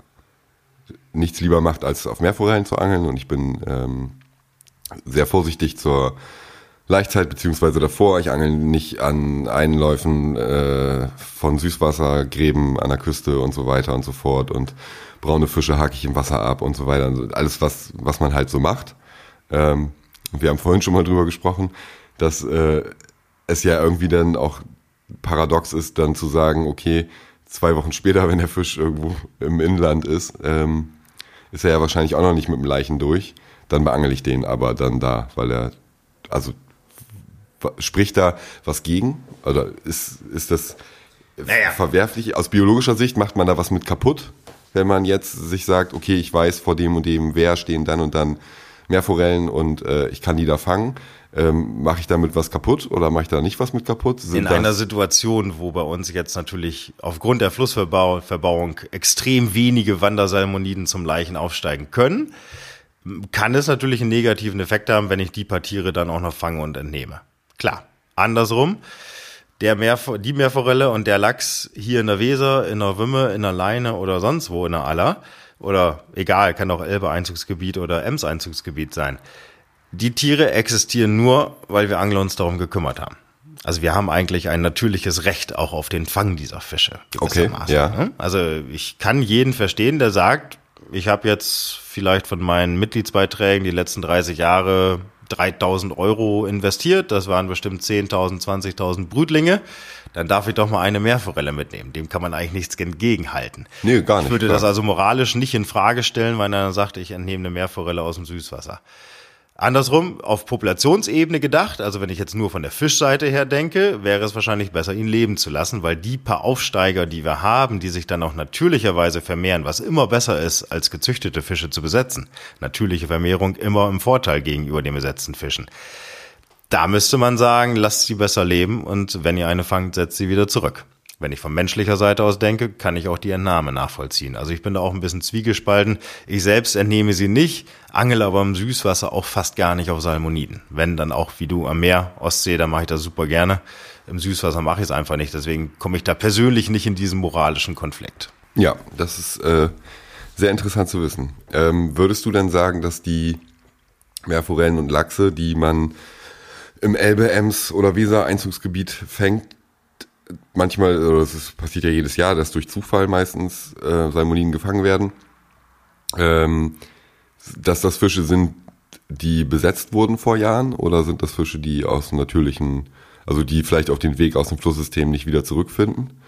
nichts lieber macht, als auf Meerforellen zu angeln und ich bin ähm, sehr vorsichtig zur Laichzeit beziehungsweise davor. Ich angel nicht an Einläufen äh, von Süßwassergräben an der Küste und so weiter und so fort und braune Fische hake ich im Wasser ab und so weiter. Also alles, was, was man halt so macht. Ähm, wir haben vorhin schon mal drüber gesprochen, dass äh, es ja irgendwie dann auch paradox ist, dann zu sagen, okay, zwei Wochen später, wenn der Fisch irgendwo im Inland ist, ähm, ist er ja wahrscheinlich auch noch nicht mit dem Leichen durch. Dann beangel ich den aber dann da, weil er, also spricht da was gegen? Oder ist, ist das naja. verwerflich? Aus biologischer Sicht macht man da was mit kaputt, wenn man jetzt sich sagt, okay, ich weiß vor dem und dem wer stehen dann und dann Meerforellen und äh, ich kann die da fangen. Ähm, mache ich damit was kaputt oder mache ich da nicht was mit kaputt? Sind In einer Situation, wo bei uns jetzt natürlich aufgrund der Flussverbauung extrem wenige Wandersalmoniden zum Leichen aufsteigen können, kann es natürlich einen negativen Effekt haben, wenn ich die paar Tiere dann auch noch fange und entnehme. Klar. Andersrum, der Meerf die Meerforelle und der Lachs hier in der Weser, in der Wümme, in der Leine oder sonst wo in der Aller, oder egal, kann auch Elbe-Einzugsgebiet oder Ems-Einzugsgebiet sein. Die Tiere existieren nur, weil wir Angler uns darum gekümmert haben. Also wir haben eigentlich ein natürliches Recht auch auf den Fang dieser Fische. Okay, ja. Ne? Also ich kann jeden verstehen, der sagt, ich habe jetzt vielleicht von meinen Mitgliedsbeiträgen die letzten 30 Jahre 3000 Euro investiert, das waren bestimmt 10.000, 20.000 Brütlinge, dann darf ich doch mal eine Meerforelle mitnehmen. Dem kann man eigentlich nichts entgegenhalten. Nee, gar nicht. Ich würde das also moralisch nicht in Frage stellen, weil er dann sagt, ich entnehme eine Meerforelle aus dem Süßwasser. Andersrum, auf Populationsebene gedacht, also wenn ich jetzt nur von der Fischseite her denke, wäre es wahrscheinlich besser, ihn leben zu lassen, weil die paar Aufsteiger, die wir haben, die sich dann auch natürlicherweise vermehren, was immer besser ist, als gezüchtete Fische zu besetzen. Natürliche Vermehrung immer im Vorteil gegenüber den besetzten Fischen. Da müsste man sagen, lasst sie besser leben und wenn ihr eine fangt, setzt sie wieder zurück. Wenn ich von menschlicher Seite aus denke, kann ich auch die Entnahme nachvollziehen. Also ich bin da auch ein bisschen zwiegespalten. Ich selbst entnehme sie nicht, angel aber im Süßwasser auch fast gar nicht auf Salmoniden. Wenn dann auch wie du am Meer, Ostsee, da mache ich das super gerne. Im Süßwasser mache ich es einfach nicht. Deswegen komme ich da persönlich nicht in diesen moralischen Konflikt. Ja, das ist äh, sehr interessant zu wissen. Ähm, würdest du denn sagen, dass die Meerforellen und Lachse, die man im Elbe, Ems oder Weser Einzugsgebiet fängt, manchmal, oder es passiert ja jedes Jahr, dass durch Zufall meistens äh, Salmoniden gefangen werden, ähm, dass das Fische sind, die besetzt wurden vor Jahren oder sind das Fische, die aus dem natürlichen, also die vielleicht auf den Weg aus dem Flusssystem nicht wieder zurückfinden?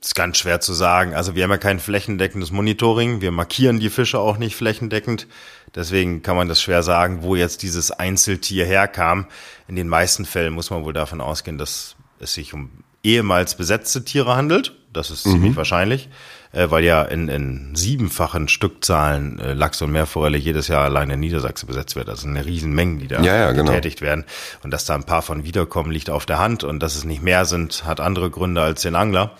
Das ist ganz schwer zu sagen. Also wir haben ja kein flächendeckendes Monitoring. Wir markieren die Fische auch nicht flächendeckend. Deswegen kann man das schwer sagen, wo jetzt dieses Einzeltier herkam. In den meisten Fällen muss man wohl davon ausgehen, dass es sich um ehemals besetzte Tiere handelt. Das ist mhm. ziemlich wahrscheinlich, äh, weil ja in, in siebenfachen Stückzahlen äh, Lachs und Meerforelle jedes Jahr allein in Niedersachsen besetzt wird. Das sind eine Riesenmengen, die da ja, ja, genau. getätigt werden. Und dass da ein paar von wiederkommen, liegt auf der Hand. Und dass es nicht mehr sind, hat andere Gründe als den Angler.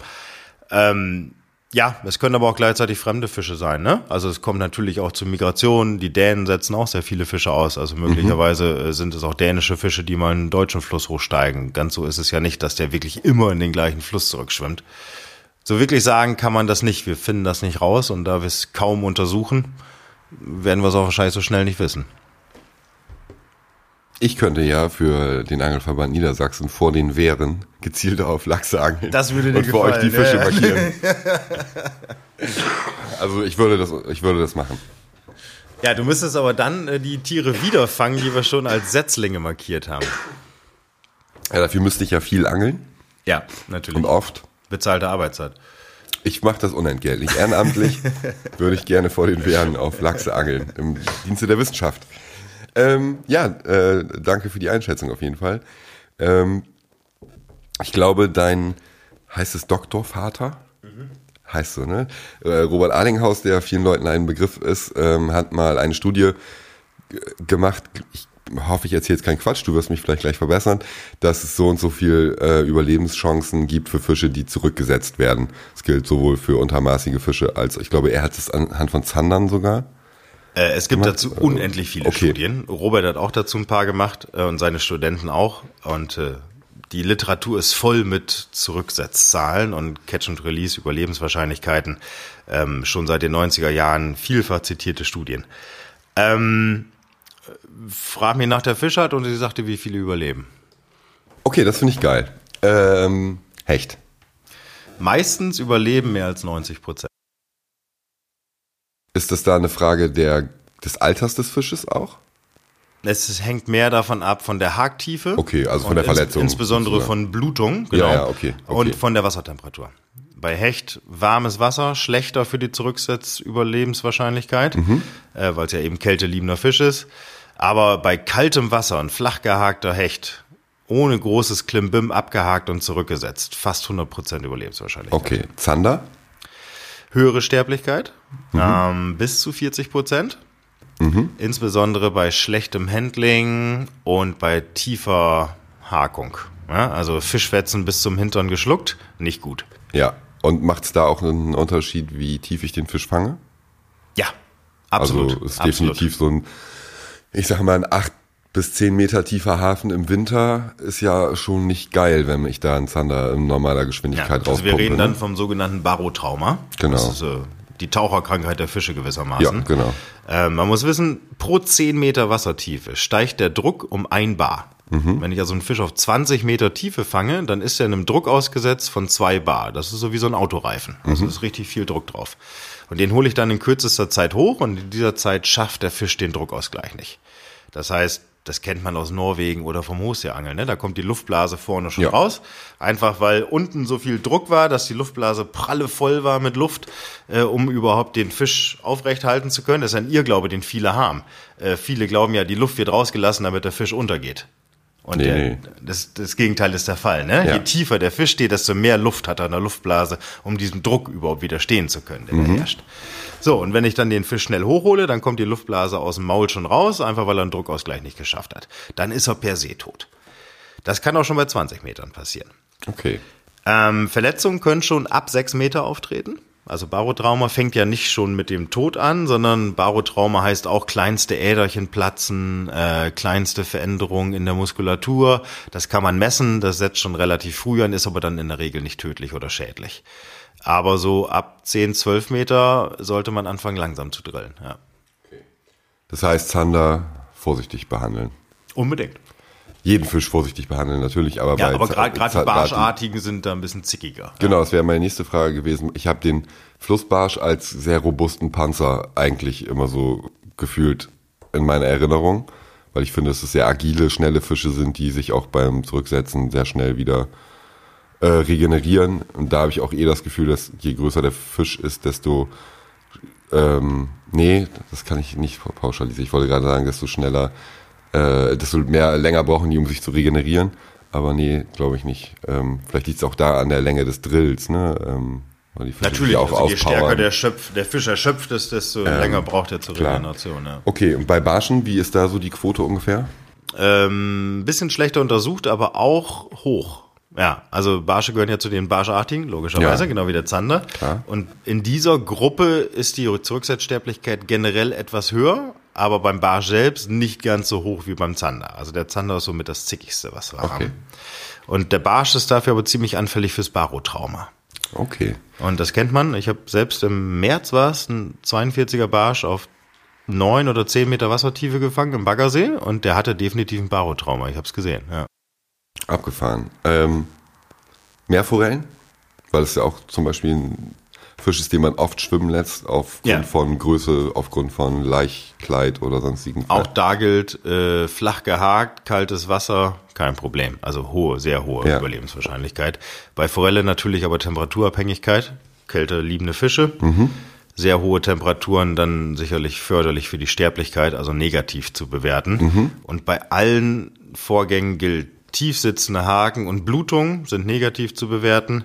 Ähm, ja, es können aber auch gleichzeitig fremde Fische sein, ne? Also es kommt natürlich auch zu Migrationen. Die Dänen setzen auch sehr viele Fische aus. Also möglicherweise mhm. sind es auch dänische Fische, die mal einen deutschen Fluss hochsteigen. Ganz so ist es ja nicht, dass der wirklich immer in den gleichen Fluss zurückschwimmt. So wirklich sagen kann man das nicht. Wir finden das nicht raus und da wir es kaum untersuchen, werden wir es auch wahrscheinlich so schnell nicht wissen. Ich könnte ja für den Angelverband Niedersachsen vor den Wehren gezielt auf Lachse angeln. Das würde dir und gefallen. für euch die Fische ja. markieren. also ich würde das, ich würde das machen. Ja, du müsstest aber dann äh, die Tiere wiederfangen, die wir schon als Setzlinge markiert haben. Ja, dafür müsste ich ja viel angeln. Ja, natürlich. Und oft. Bezahlte Arbeitszeit. Ich mache das unentgeltlich. Ehrenamtlich würde ich gerne vor den Wehren auf Lachse angeln. Im Dienste der Wissenschaft. Ähm, ja, äh, danke für die Einschätzung auf jeden Fall. Ähm, ich glaube, dein, heißt es Doktorvater? Mhm. heißt so, ne? Äh, Robert Arlinghaus, der vielen Leuten ein Begriff ist, ähm, hat mal eine Studie gemacht, ich hoffe, ich erzähle jetzt keinen Quatsch, du wirst mich vielleicht gleich verbessern, dass es so und so viel äh, Überlebenschancen gibt für Fische, die zurückgesetzt werden. Das gilt sowohl für untermaßige Fische als, ich glaube, er hat es anhand von Zandern sogar. Äh, es gibt dazu unendlich viele okay. Studien. Robert hat auch dazu ein paar gemacht äh, und seine Studenten auch. Und äh, die Literatur ist voll mit Zurücksetzzahlen und Catch-and-Release, Überlebenswahrscheinlichkeiten. Ähm, schon seit den 90er Jahren vielfach zitierte Studien. Ähm, frag mir nach der Fischart und sie sagte, wie viele überleben. Okay, das finde ich geil. Ähm, Hecht. Meistens überleben mehr als 90 Prozent. Ist das da eine Frage der, des Alters des Fisches auch? Es hängt mehr davon ab von der Haktiefe. Okay, also von der Verletzung. Ins, insbesondere sozusagen. von Blutung, genau. Ja, ja, okay, okay. Und von der Wassertemperatur. Bei Hecht warmes Wasser, schlechter für die Zurücksetzüberlebenswahrscheinlichkeit, mhm. äh, weil es ja eben kälteliebender Fisch ist. Aber bei kaltem Wasser und flach gehakter Hecht, ohne großes Klimbim abgehakt und zurückgesetzt, fast 100% Überlebenswahrscheinlichkeit. Okay, Zander? Höhere Sterblichkeit, mhm. ähm, bis zu 40%. Mhm. Insbesondere bei schlechtem Handling und bei tiefer Hakung. Ja, also Fischfetzen bis zum Hintern geschluckt, nicht gut. Ja, und macht es da auch einen Unterschied, wie tief ich den Fisch fange? Ja, absolut. Also ist definitiv so ein, ich sag mal, ein acht bis zehn Meter tiefer Hafen im Winter ist ja schon nicht geil, wenn ich da einen Zander in normaler Geschwindigkeit ja, also Wir reden ne? dann vom sogenannten Barotrauma. Genau. Das ist, äh, die Taucherkrankheit der Fische gewissermaßen. Ja, genau. Äh, man muss wissen, pro 10 Meter Wassertiefe steigt der Druck um ein Bar. Mhm. Wenn ich also einen Fisch auf 20 Meter Tiefe fange, dann ist er einem Druck ausgesetzt von zwei Bar. Das ist so wie so ein Autoreifen. Also mhm. ist richtig viel Druck drauf. Und den hole ich dann in kürzester Zeit hoch und in dieser Zeit schafft der Fisch den Druckausgleich nicht. Das heißt, das kennt man aus Norwegen oder vom Hochseeangeln. Ne? Da kommt die Luftblase vorne schon ja. raus. Einfach weil unten so viel Druck war, dass die Luftblase pralle voll war mit Luft, äh, um überhaupt den Fisch aufrecht halten zu können. Das ist ein Irrglaube, den viele haben. Äh, viele glauben ja, die Luft wird rausgelassen, damit der Fisch untergeht. Und nee, der, nee. Das, das Gegenteil ist der Fall. Ne? Ja. Je tiefer der Fisch steht, desto mehr Luft hat er in der Luftblase, um diesem Druck überhaupt widerstehen zu können, der mhm. herrscht. So, und wenn ich dann den Fisch schnell hochhole, dann kommt die Luftblase aus dem Maul schon raus, einfach weil er einen Druckausgleich nicht geschafft hat. Dann ist er per se tot. Das kann auch schon bei 20 Metern passieren. Okay. Ähm, Verletzungen können schon ab 6 Meter auftreten. Also Barotrauma fängt ja nicht schon mit dem Tod an, sondern Barotrauma heißt auch kleinste Äderchen platzen, äh, kleinste Veränderungen in der Muskulatur. Das kann man messen, das setzt schon relativ früh an, ist aber dann in der Regel nicht tödlich oder schädlich. Aber so ab 10, 12 Meter sollte man anfangen, langsam zu drillen. Ja. Das heißt, Zander vorsichtig behandeln. Unbedingt. Jeden Fisch vorsichtig behandeln, natürlich, aber ja, bei aber gerade die Barschartigen sind da ein bisschen zickiger. Genau, das wäre meine nächste Frage gewesen. Ich habe den Flussbarsch als sehr robusten Panzer eigentlich immer so gefühlt in meiner Erinnerung, weil ich finde, dass es sehr agile, schnelle Fische sind, die sich auch beim Zurücksetzen sehr schnell wieder äh, regenerieren. Und da habe ich auch eh das Gefühl, dass je größer der Fisch ist, desto ähm, nee, das kann ich nicht pauschalisieren. Ich wollte gerade sagen, desto schneller, äh, desto mehr länger brauchen die, um sich zu regenerieren. Aber nee, glaube ich nicht. Ähm, vielleicht liegt es auch da an der Länge des Drills, ne? Ähm, weil die Natürlich, auch also je stärker der, Schöpf, der Fisch erschöpft ist, desto ähm, länger braucht er zur klar. Regeneration. Ja. Okay, und bei Barschen, wie ist da so die Quote ungefähr? Ähm, bisschen schlechter untersucht, aber auch hoch. Ja, also Barsche gehören ja zu den Barschartigen, logischerweise, ja. genau wie der Zander. Klar. Und in dieser Gruppe ist die Zurücksetzsterblichkeit generell etwas höher, aber beim Barsch selbst nicht ganz so hoch wie beim Zander. Also der Zander ist somit das zickigste, was wir okay. haben. Und der Barsch ist dafür aber ziemlich anfällig fürs Barotrauma. Okay. Und das kennt man. Ich habe selbst im März war es ein 42er Barsch auf neun oder zehn Meter Wassertiefe gefangen im Baggersee und der hatte definitiv ein Barotrauma. Ich habe es gesehen. Ja. Abgefahren. Ähm, Meerforellen, weil es ja auch zum Beispiel ein Fisch ist, den man oft schwimmen lässt, aufgrund ja. von Größe, aufgrund von Laichkleid oder sonstigen. Auch da gilt, äh, flach gehakt, kaltes Wasser, kein Problem. Also hohe, sehr hohe ja. Überlebenswahrscheinlichkeit. Bei Forelle natürlich aber Temperaturabhängigkeit, kälte liebende Fische. Mhm. Sehr hohe Temperaturen dann sicherlich förderlich für die Sterblichkeit, also negativ zu bewerten. Mhm. Und bei allen Vorgängen gilt tiefsitzende Haken und Blutung sind negativ zu bewerten.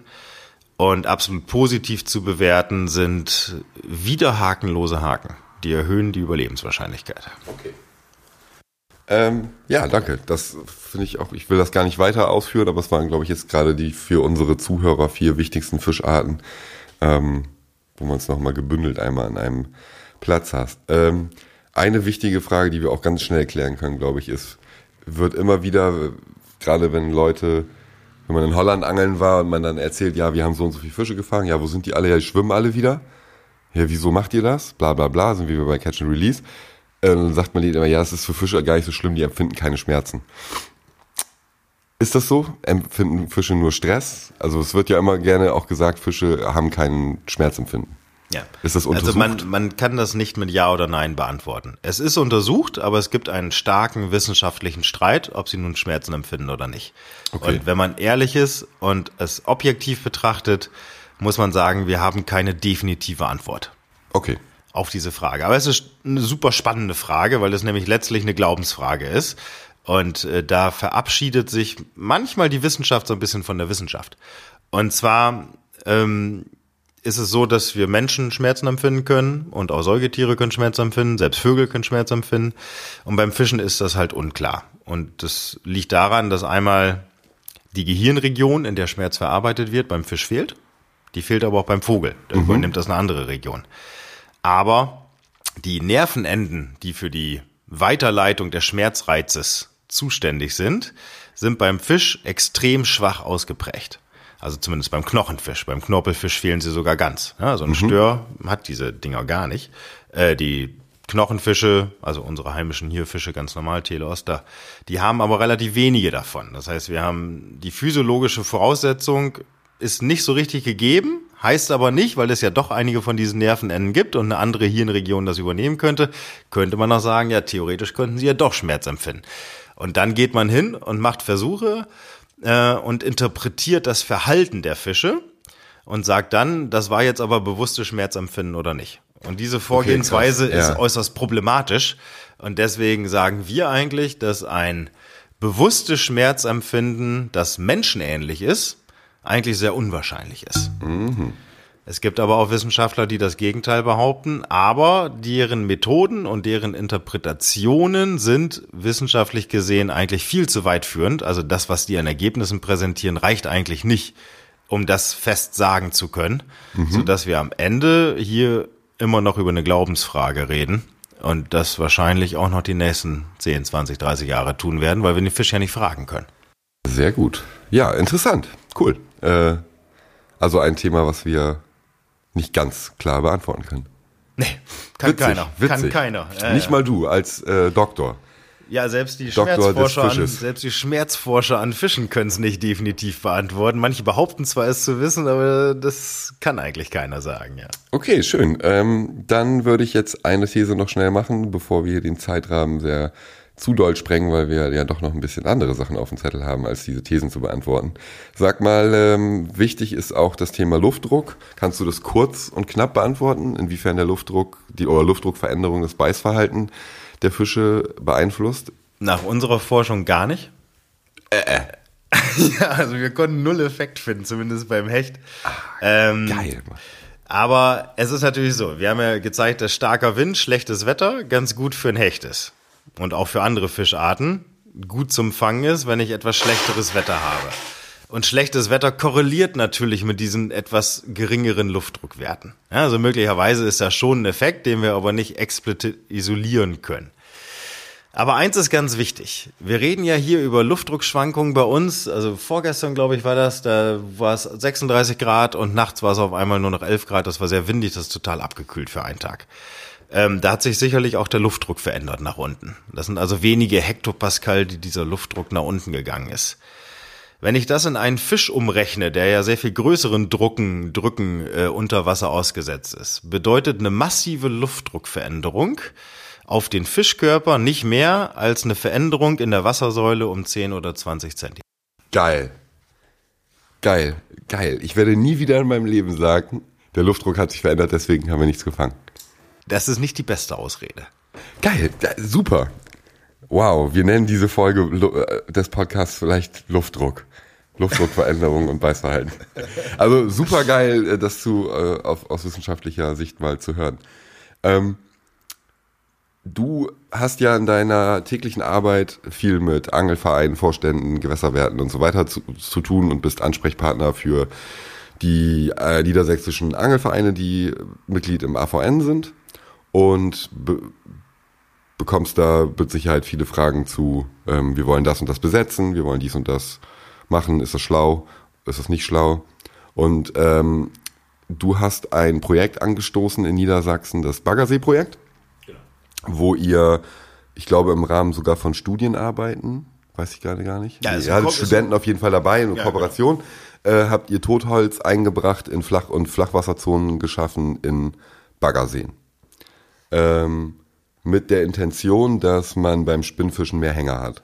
Und absolut positiv zu bewerten sind wieder hakenlose Haken. Die erhöhen die Überlebenswahrscheinlichkeit. Okay. Ähm, ja, danke. Das finde ich auch, ich will das gar nicht weiter ausführen, aber es waren, glaube ich, jetzt gerade die für unsere Zuhörer vier wichtigsten Fischarten, ähm, wo man es nochmal gebündelt einmal an einem Platz hast. Ähm, eine wichtige Frage, die wir auch ganz schnell klären können, glaube ich, ist, wird immer wieder, gerade wenn Leute, wenn man in Holland angeln war und man dann erzählt, ja, wir haben so und so viele Fische gefangen, ja, wo sind die alle? Ja, die schwimmen alle wieder. Ja, wieso macht ihr das? Bla bla bla, sind wir bei Catch and Release. Äh, dann sagt man denen immer, ja, es ist für Fische gar nicht so schlimm, die empfinden keine Schmerzen. Ist das so? Empfinden Fische nur Stress? Also es wird ja immer gerne auch gesagt, Fische haben keinen Schmerzempfinden. Ja. Ist das untersucht? Also man, man kann das nicht mit Ja oder Nein beantworten. Es ist untersucht, aber es gibt einen starken wissenschaftlichen Streit, ob sie nun Schmerzen empfinden oder nicht. Okay. Und wenn man ehrlich ist und es objektiv betrachtet, muss man sagen, wir haben keine definitive Antwort. Okay. Auf diese Frage. Aber es ist eine super spannende Frage, weil es nämlich letztlich eine Glaubensfrage ist. Und äh, da verabschiedet sich manchmal die Wissenschaft so ein bisschen von der Wissenschaft. Und zwar ähm, ist es so, dass wir Menschen Schmerzen empfinden können und auch Säugetiere können Schmerzen empfinden, selbst Vögel können Schmerzen empfinden. Und beim Fischen ist das halt unklar. Und das liegt daran, dass einmal die Gehirnregion, in der Schmerz verarbeitet wird, beim Fisch fehlt. Die fehlt aber auch beim Vogel. Da mhm. übernimmt das eine andere Region. Aber die Nervenenden, die für die Weiterleitung des Schmerzreizes zuständig sind, sind beim Fisch extrem schwach ausgeprägt. Also zumindest beim Knochenfisch. Beim Knorpelfisch fehlen sie sogar ganz. Ja, so ein mhm. Stör hat diese Dinger gar nicht. Äh, die Knochenfische, also unsere heimischen hier Fische ganz normal, Teleoster, die haben aber relativ wenige davon. Das heißt, wir haben die physiologische Voraussetzung ist nicht so richtig gegeben, heißt aber nicht, weil es ja doch einige von diesen Nervenenden gibt und eine andere Hirnregion das übernehmen könnte, könnte man noch sagen, ja, theoretisch könnten sie ja doch Schmerz empfinden. Und dann geht man hin und macht Versuche äh, und interpretiert das Verhalten der Fische und sagt dann, das war jetzt aber bewusstes Schmerzempfinden oder nicht. Und diese Vorgehensweise okay, ist äußerst problematisch. Und deswegen sagen wir eigentlich, dass ein bewusstes Schmerzempfinden, das menschenähnlich ist, eigentlich sehr unwahrscheinlich ist. Mhm. Es gibt aber auch Wissenschaftler, die das Gegenteil behaupten, aber deren Methoden und deren Interpretationen sind wissenschaftlich gesehen eigentlich viel zu weit führend. Also das, was die an Ergebnissen präsentieren, reicht eigentlich nicht, um das fest sagen zu können, mhm. sodass wir am Ende hier immer noch über eine Glaubensfrage reden und das wahrscheinlich auch noch die nächsten 10, 20, 30 Jahre tun werden, weil wir den Fisch ja nicht fragen können. Sehr gut. Ja, interessant. Cool. Äh, also ein Thema, was wir nicht ganz klar beantworten können. Nee, kann witzig, keiner. Witzig. Kann keiner. Äh, nicht mal du als äh, Doktor. Ja, selbst die, Schmerzforscher an, selbst die Schmerzforscher an Fischen können es nicht definitiv beantworten. Manche behaupten zwar es zu wissen, aber das kann eigentlich keiner sagen, ja. Okay, schön. Ähm, dann würde ich jetzt eine These noch schnell machen, bevor wir den Zeitrahmen sehr zu doll sprengen, weil wir ja doch noch ein bisschen andere Sachen auf dem Zettel haben, als diese Thesen zu beantworten. Sag mal, ähm, wichtig ist auch das Thema Luftdruck. Kannst du das kurz und knapp beantworten, inwiefern der Luftdruck, die oder Luftdruckveränderung das Beißverhalten der Fische beeinflusst? Nach unserer Forschung gar nicht. Äh, äh. ja, also wir konnten null Effekt finden, zumindest beim Hecht. Ach, ähm, geil. Aber es ist natürlich so, wir haben ja gezeigt, dass starker Wind, schlechtes Wetter ganz gut für ein Hecht ist und auch für andere Fischarten gut zum Fangen ist, wenn ich etwas schlechteres Wetter habe. Und schlechtes Wetter korreliert natürlich mit diesen etwas geringeren Luftdruckwerten. Ja, also möglicherweise ist das schon ein Effekt, den wir aber nicht explizit isolieren können. Aber eins ist ganz wichtig. Wir reden ja hier über Luftdruckschwankungen bei uns. Also vorgestern, glaube ich, war das, da war es 36 Grad und nachts war es auf einmal nur noch 11 Grad. Das war sehr windig, das ist total abgekühlt für einen Tag. Ähm, da hat sich sicherlich auch der Luftdruck verändert nach unten. Das sind also wenige Hektopascal, die dieser Luftdruck nach unten gegangen ist. Wenn ich das in einen Fisch umrechne, der ja sehr viel größeren Drucken, Drücken äh, unter Wasser ausgesetzt ist, bedeutet eine massive Luftdruckveränderung auf den Fischkörper nicht mehr als eine Veränderung in der Wassersäule um 10 oder 20 Zentimeter. Geil. Geil. Geil. Ich werde nie wieder in meinem Leben sagen, der Luftdruck hat sich verändert, deswegen haben wir nichts gefangen. Das ist nicht die beste Ausrede. Geil, super. Wow, wir nennen diese Folge äh, des Podcasts vielleicht Luftdruck. Luftdruckveränderung und Beißverhalten. Also super geil, äh, das zu, äh, auf, aus wissenschaftlicher Sicht mal zu hören. Ähm, du hast ja in deiner täglichen Arbeit viel mit Angelvereinen, Vorständen, Gewässerwerten und so weiter zu, zu tun und bist Ansprechpartner für die äh, niedersächsischen Angelvereine, die Mitglied im AVN sind und be bekommst da mit Sicherheit viele Fragen zu, ähm, wir wollen das und das besetzen, wir wollen dies und das machen, ist das schlau, ist das nicht schlau? Und ähm, du hast ein Projekt angestoßen in Niedersachsen, das Baggersee-Projekt, genau. wo ihr, ich glaube, im Rahmen sogar von Studienarbeiten, weiß ich gerade gar nicht, ja, ihr hattet Studenten auf jeden Fall dabei in ja, genau. Kooperation, genau. äh, habt ihr Totholz eingebracht in Flach- und Flachwasserzonen geschaffen in Baggerseen. Ähm, mit der Intention, dass man beim Spinnfischen mehr Hänger hat.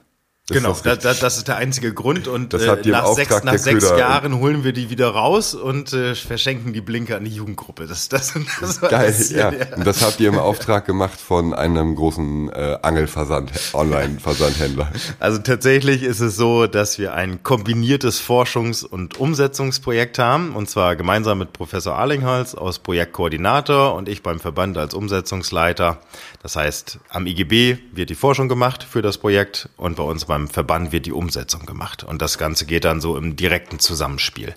Genau, das, das, das, ist der einzige Grund und äh, nach, sechs, nach sechs Jahren holen wir die wieder raus und äh, verschenken die Blinker an die Jugendgruppe. Das, das, das Geil, das, ja. ja. Und das habt ihr im Auftrag gemacht von einem großen äh, Angelversand, Online-Versandhändler. Also tatsächlich ist es so, dass wir ein kombiniertes Forschungs- und Umsetzungsprojekt haben und zwar gemeinsam mit Professor Arlinghals aus Projektkoordinator und ich beim Verband als Umsetzungsleiter. Das heißt, am IGB wird die Forschung gemacht für das Projekt und bei uns beim beim Verband wird die Umsetzung gemacht. Und das Ganze geht dann so im direkten Zusammenspiel.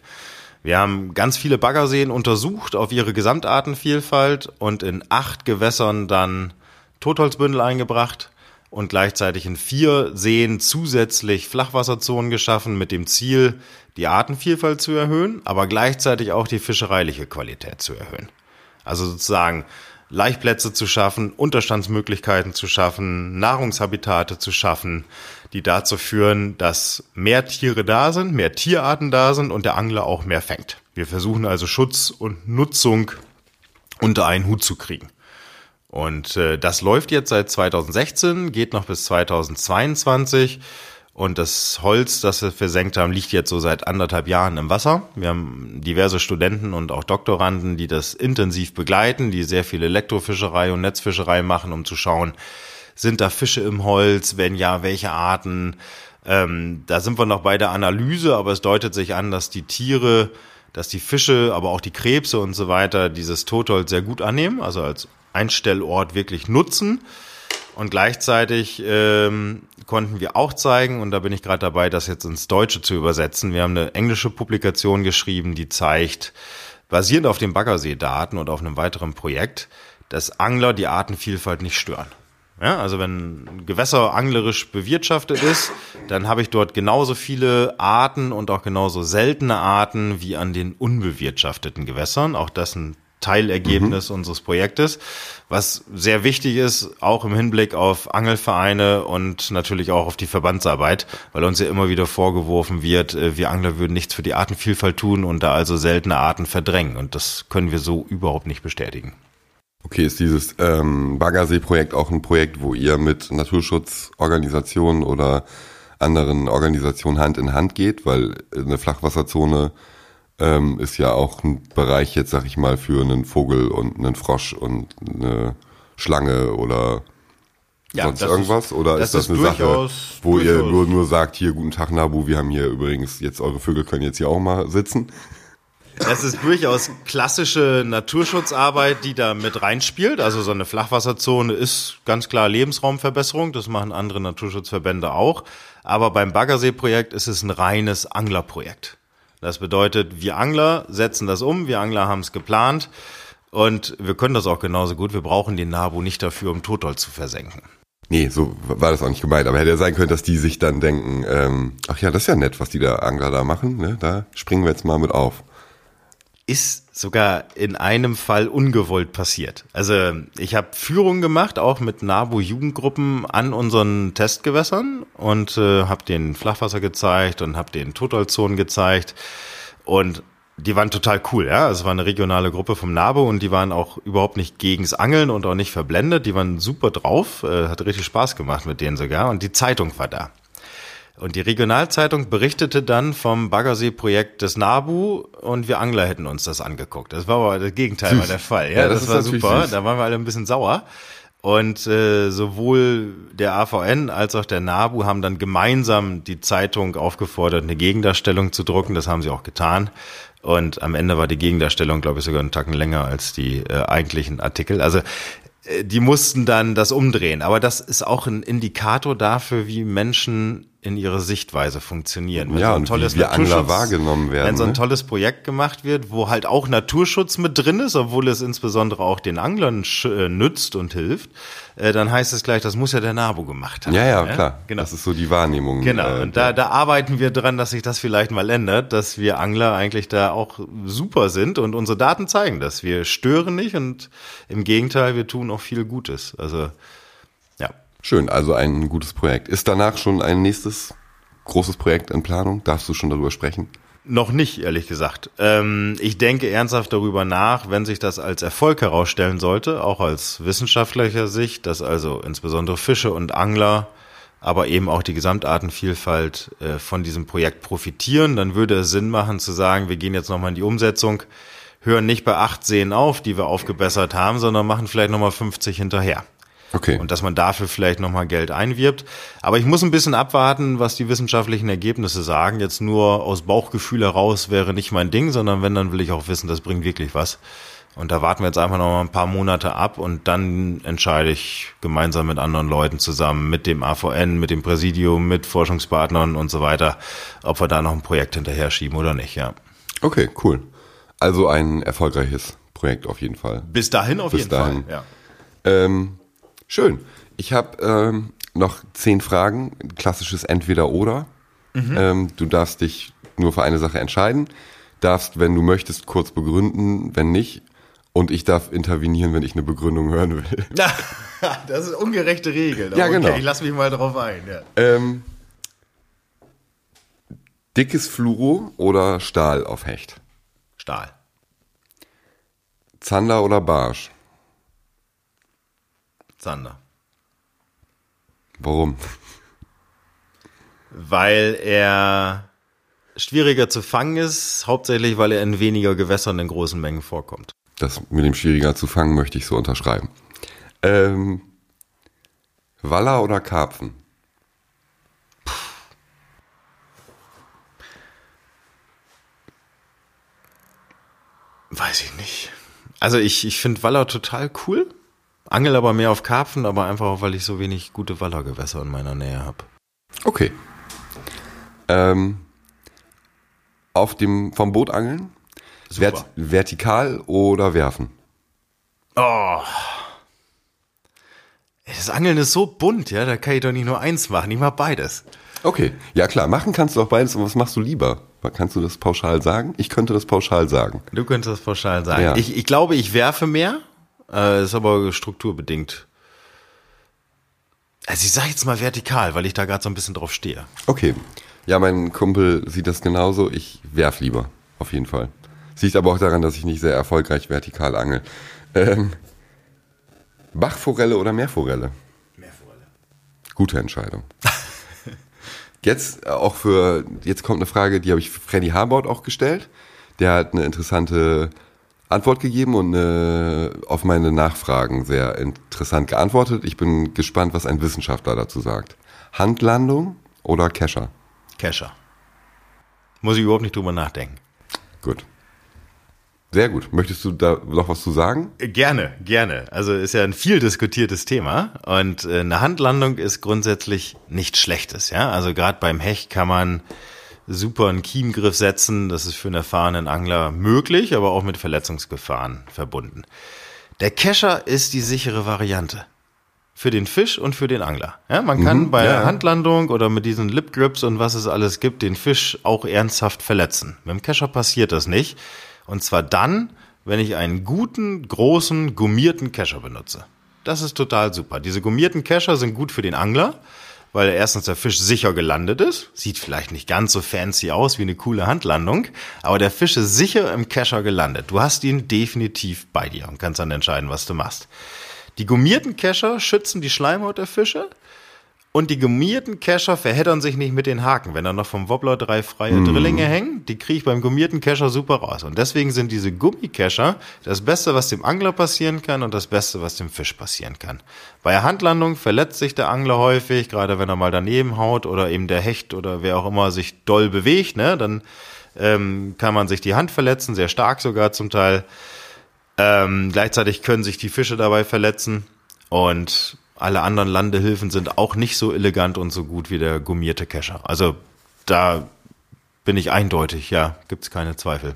Wir haben ganz viele Baggerseen untersucht auf ihre Gesamtartenvielfalt und in acht Gewässern dann Totholzbündel eingebracht und gleichzeitig in vier Seen zusätzlich Flachwasserzonen geschaffen mit dem Ziel, die Artenvielfalt zu erhöhen, aber gleichzeitig auch die fischereiliche Qualität zu erhöhen. Also sozusagen Laichplätze zu schaffen, Unterstandsmöglichkeiten zu schaffen, Nahrungshabitate zu schaffen, die dazu führen, dass mehr Tiere da sind, mehr Tierarten da sind und der Angler auch mehr fängt. Wir versuchen also Schutz und Nutzung unter einen Hut zu kriegen. Und äh, das läuft jetzt seit 2016, geht noch bis 2022. Und das Holz, das wir versenkt haben, liegt jetzt so seit anderthalb Jahren im Wasser. Wir haben diverse Studenten und auch Doktoranden, die das intensiv begleiten, die sehr viel Elektrofischerei und Netzfischerei machen, um zu schauen, sind da Fische im Holz? Wenn ja, welche Arten? Ähm, da sind wir noch bei der Analyse, aber es deutet sich an, dass die Tiere, dass die Fische, aber auch die Krebse und so weiter dieses Totholz sehr gut annehmen, also als Einstellort wirklich nutzen. Und gleichzeitig ähm, konnten wir auch zeigen, und da bin ich gerade dabei, das jetzt ins Deutsche zu übersetzen. Wir haben eine englische Publikation geschrieben, die zeigt, basierend auf den Baggersee-Daten und auf einem weiteren Projekt, dass Angler die Artenvielfalt nicht stören. Ja, also wenn ein Gewässer anglerisch bewirtschaftet ist, dann habe ich dort genauso viele Arten und auch genauso seltene Arten wie an den unbewirtschafteten Gewässern. Auch das ein Teilergebnis mhm. unseres Projektes, was sehr wichtig ist, auch im Hinblick auf Angelvereine und natürlich auch auf die Verbandsarbeit, weil uns ja immer wieder vorgeworfen wird, äh, wir Angler würden nichts für die Artenvielfalt tun und da also seltene Arten verdrängen. Und das können wir so überhaupt nicht bestätigen. Okay, ist dieses ähm, Baggersee-Projekt auch ein Projekt, wo ihr mit Naturschutzorganisationen oder anderen Organisationen Hand in Hand geht, weil eine Flachwasserzone ähm, ist ja auch ein Bereich jetzt, sag ich mal, für einen Vogel und einen Frosch und eine Schlange oder ja, sonst irgendwas? Ist, oder ist das, ist eine Sache, wo durchaus. ihr nur, nur sagt, hier, guten Tag, Nabu, wir haben hier übrigens jetzt, eure Vögel können jetzt hier auch mal sitzen? Das ist durchaus klassische Naturschutzarbeit, die da mit reinspielt. Also so eine Flachwasserzone ist ganz klar Lebensraumverbesserung. Das machen andere Naturschutzverbände auch. Aber beim Baggersee-Projekt ist es ein reines Anglerprojekt. Das bedeutet, wir Angler setzen das um, wir Angler haben es geplant und wir können das auch genauso gut. Wir brauchen den Nabu nicht dafür, um Totholz zu versenken. Nee, so war das auch nicht gemeint. Aber hätte ja sein können, dass die sich dann denken, ähm, ach ja, das ist ja nett, was die da Angler da machen. Ne? Da springen wir jetzt mal mit auf ist sogar in einem Fall ungewollt passiert. Also ich habe Führung gemacht, auch mit NABU-Jugendgruppen an unseren Testgewässern und äh, habe den Flachwasser gezeigt und habe den Totalzonen gezeigt und die waren total cool, ja. Es war eine regionale Gruppe vom NABU und die waren auch überhaupt nicht gegens Angeln und auch nicht verblendet. Die waren super drauf, äh, hat richtig Spaß gemacht mit denen sogar und die Zeitung war da. Und die Regionalzeitung berichtete dann vom Baggersee-Projekt des NABU und wir Angler hätten uns das angeguckt. Das war aber das Gegenteil war der Fall. Ja, ja das, das war super. Süß. Da waren wir alle ein bisschen sauer. Und äh, sowohl der AVN als auch der NABU haben dann gemeinsam die Zeitung aufgefordert, eine Gegendarstellung zu drucken. Das haben sie auch getan. Und am Ende war die Gegendarstellung, glaube ich, sogar einen Tacken länger als die äh, eigentlichen Artikel. Also äh, die mussten dann das umdrehen. Aber das ist auch ein Indikator dafür, wie Menschen in ihrer Sichtweise funktionieren. Wenn ja, so ein tolles wie, Angler wahrgenommen werden. Wenn so ein ne? tolles Projekt gemacht wird, wo halt auch Naturschutz mit drin ist, obwohl es insbesondere auch den Anglern äh, nützt und hilft, äh, dann heißt es gleich, das muss ja der NABU gemacht haben. Ja, ja, ne? klar. Genau. Das ist so die Wahrnehmung. Genau. Äh, und da, da arbeiten wir dran, dass sich das vielleicht mal ändert, dass wir Angler eigentlich da auch super sind und unsere Daten zeigen das. Wir stören nicht und im Gegenteil, wir tun auch viel Gutes. Also. Schön, also ein gutes Projekt. Ist danach schon ein nächstes großes Projekt in Planung? Darfst du schon darüber sprechen? Noch nicht, ehrlich gesagt. Ähm, ich denke ernsthaft darüber nach, wenn sich das als Erfolg herausstellen sollte, auch aus wissenschaftlicher Sicht, dass also insbesondere Fische und Angler, aber eben auch die Gesamtartenvielfalt äh, von diesem Projekt profitieren, dann würde es Sinn machen zu sagen, wir gehen jetzt nochmal in die Umsetzung, hören nicht bei acht Seen auf, die wir aufgebessert haben, sondern machen vielleicht nochmal 50 hinterher. Okay. Und dass man dafür vielleicht nochmal Geld einwirbt. Aber ich muss ein bisschen abwarten, was die wissenschaftlichen Ergebnisse sagen. Jetzt nur aus Bauchgefühl heraus wäre nicht mein Ding, sondern wenn, dann will ich auch wissen, das bringt wirklich was. Und da warten wir jetzt einfach noch mal ein paar Monate ab und dann entscheide ich gemeinsam mit anderen Leuten zusammen, mit dem AVN, mit dem Präsidium, mit Forschungspartnern und so weiter, ob wir da noch ein Projekt hinterher schieben oder nicht, ja. Okay, cool. Also ein erfolgreiches Projekt auf jeden Fall. Bis dahin auf Bis jeden dahin. Fall, ja. Ähm, Schön. Ich habe ähm, noch zehn Fragen. Klassisches Entweder-Oder. Mhm. Ähm, du darfst dich nur für eine Sache entscheiden. Darfst, wenn du möchtest, kurz begründen. Wenn nicht, und ich darf intervenieren, wenn ich eine Begründung hören will. das ist ungerechte Regel. Ja, okay, genau. Ich lass mich mal drauf ein. Ja. Ähm, dickes Fluoro oder Stahl auf Hecht? Stahl. Zander oder Barsch? Zander. Warum? Weil er schwieriger zu fangen ist, hauptsächlich weil er in weniger Gewässern in großen Mengen vorkommt. Das mit dem schwieriger zu fangen möchte ich so unterschreiben. Ähm, Waller oder Karpfen? Weiß ich nicht. Also ich, ich finde Waller total cool. Angel aber mehr auf Karpfen, aber einfach auch, weil ich so wenig gute Wallergewässer in meiner Nähe habe. Okay. Ähm, auf dem vom Boot angeln? Vert, vertikal oder werfen? Oh. Das Angeln ist so bunt, ja, da kann ich doch nicht nur eins machen, ich mach beides. Okay, ja klar, machen kannst du auch beides, aber was machst du lieber? Kannst du das pauschal sagen? Ich könnte das pauschal sagen. Du könntest das pauschal sagen. Ja. Ich, ich glaube, ich werfe mehr, äh, ist aber strukturbedingt. Also ich sage jetzt mal vertikal, weil ich da gerade so ein bisschen drauf stehe. Okay. Ja, mein Kumpel sieht das genauso. Ich werf lieber, auf jeden Fall. Sieht aber auch daran, dass ich nicht sehr erfolgreich vertikal angel. Ähm, Bachforelle oder Meerforelle? Meerforelle. Gute Entscheidung. jetzt äh, auch für, jetzt kommt eine Frage, die habe ich Freddy Harbaut auch gestellt. Der hat eine interessante Antwort gegeben und äh, auf meine Nachfragen sehr interessant geantwortet. Ich bin gespannt, was ein Wissenschaftler dazu sagt. Handlandung oder Kescher? Kescher. Muss ich überhaupt nicht drüber nachdenken. Gut. Sehr gut. Möchtest du da noch was zu sagen? Gerne, gerne. Also ist ja ein viel diskutiertes Thema und äh, eine Handlandung ist grundsätzlich nichts Schlechtes. Ja, also gerade beim Hecht kann man super einen Kiemgriff setzen. Das ist für einen erfahrenen Angler möglich, aber auch mit Verletzungsgefahren verbunden. Der Kescher ist die sichere Variante. Für den Fisch und für den Angler. Ja, man kann mhm, bei ja. Handlandung oder mit diesen Lip Grips und was es alles gibt, den Fisch auch ernsthaft verletzen. Mit dem Kescher passiert das nicht. Und zwar dann, wenn ich einen guten, großen, gummierten Kescher benutze. Das ist total super. Diese gummierten Kescher sind gut für den Angler, weil erstens der Fisch sicher gelandet ist. Sieht vielleicht nicht ganz so fancy aus wie eine coole Handlandung, aber der Fisch ist sicher im Kescher gelandet. Du hast ihn definitiv bei dir und kannst dann entscheiden, was du machst. Die gummierten Kescher schützen die Schleimhaut der Fische Und die gummierten Kescher verheddern sich nicht mit den Haken. Wenn da noch vom Wobbler drei freie mm. Drillinge hängen, die kriege ich beim gummierten Kescher super raus. Und deswegen sind diese Gummikescher das Beste, was dem Angler passieren kann und das Beste, was dem Fisch passieren kann. Bei der Handlandung verletzt sich der Angler häufig, gerade wenn er mal daneben haut oder eben der Hecht oder wer auch immer sich doll bewegt, ne, dann ähm, kann man sich die Hand verletzen, sehr stark sogar zum Teil. Ähm, gleichzeitig können sich die Fische dabei verletzen und alle anderen Landehilfen sind auch nicht so elegant und so gut wie der gummierte Kescher. Also da bin ich eindeutig, ja, gibt's keine Zweifel.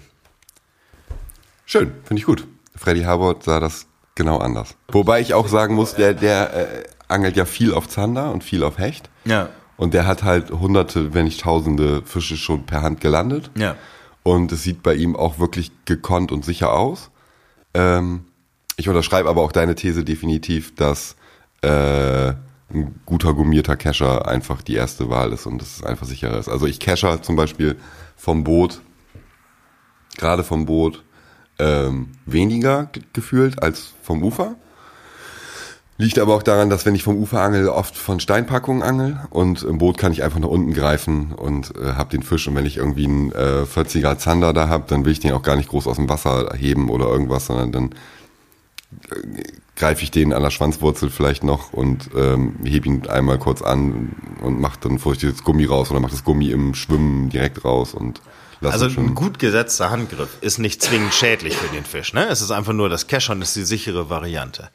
Schön, finde ich gut. Freddy Harbord sah das genau anders. Wobei ich auch sagen muss, der, der äh, angelt ja viel auf Zander und viel auf Hecht. Ja. Und der hat halt hunderte, wenn nicht tausende Fische schon per Hand gelandet. Ja. Und es sieht bei ihm auch wirklich gekonnt und sicher aus. Ähm, ich unterschreibe aber auch deine These definitiv, dass äh, ein guter gummierter Cacher einfach die erste Wahl ist und dass es einfach sicherer ist. Also ich cacher zum Beispiel vom Boot, gerade vom Boot, ähm, weniger gefühlt als vom Ufer. Liegt aber auch daran, dass wenn ich vom Ufer angel, oft von Steinpackungen angel und im Boot kann ich einfach nach unten greifen und äh, hab den Fisch und wenn ich irgendwie einen äh, 40er Zander da hab, dann will ich den auch gar nicht groß aus dem Wasser heben oder irgendwas, sondern dann äh, greife ich den an der Schwanzwurzel vielleicht noch und ähm, hebe ihn einmal kurz an und mache dann furchtbares Gummi raus oder mache das Gummi im Schwimmen direkt raus und also ein gut gesetzter Handgriff ist nicht zwingend schädlich für den Fisch. Ne? Es ist einfach nur das Keschern ist die sichere Variante.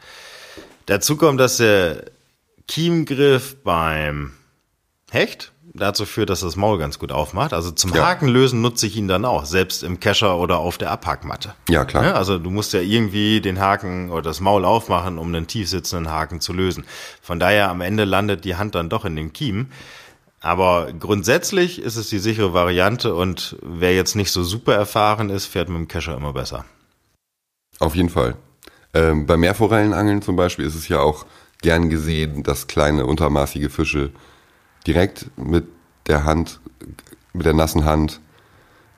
Dazu kommt, dass der Kiemgriff beim Hecht dazu führt, dass das Maul ganz gut aufmacht. Also zum ja. Haken lösen nutze ich ihn dann auch, selbst im Kescher oder auf der Abhackmatte. Ja, klar. Ja, also du musst ja irgendwie den Haken oder das Maul aufmachen, um einen tief sitzenden Haken zu lösen. Von daher am Ende landet die Hand dann doch in den Kiem. Aber grundsätzlich ist es die sichere Variante und wer jetzt nicht so super erfahren ist, fährt mit dem Kescher immer besser. Auf jeden Fall. Ähm, bei Meerforellenangeln zum Beispiel ist es ja auch gern gesehen, dass kleine untermaßige Fische direkt mit der Hand, mit der nassen Hand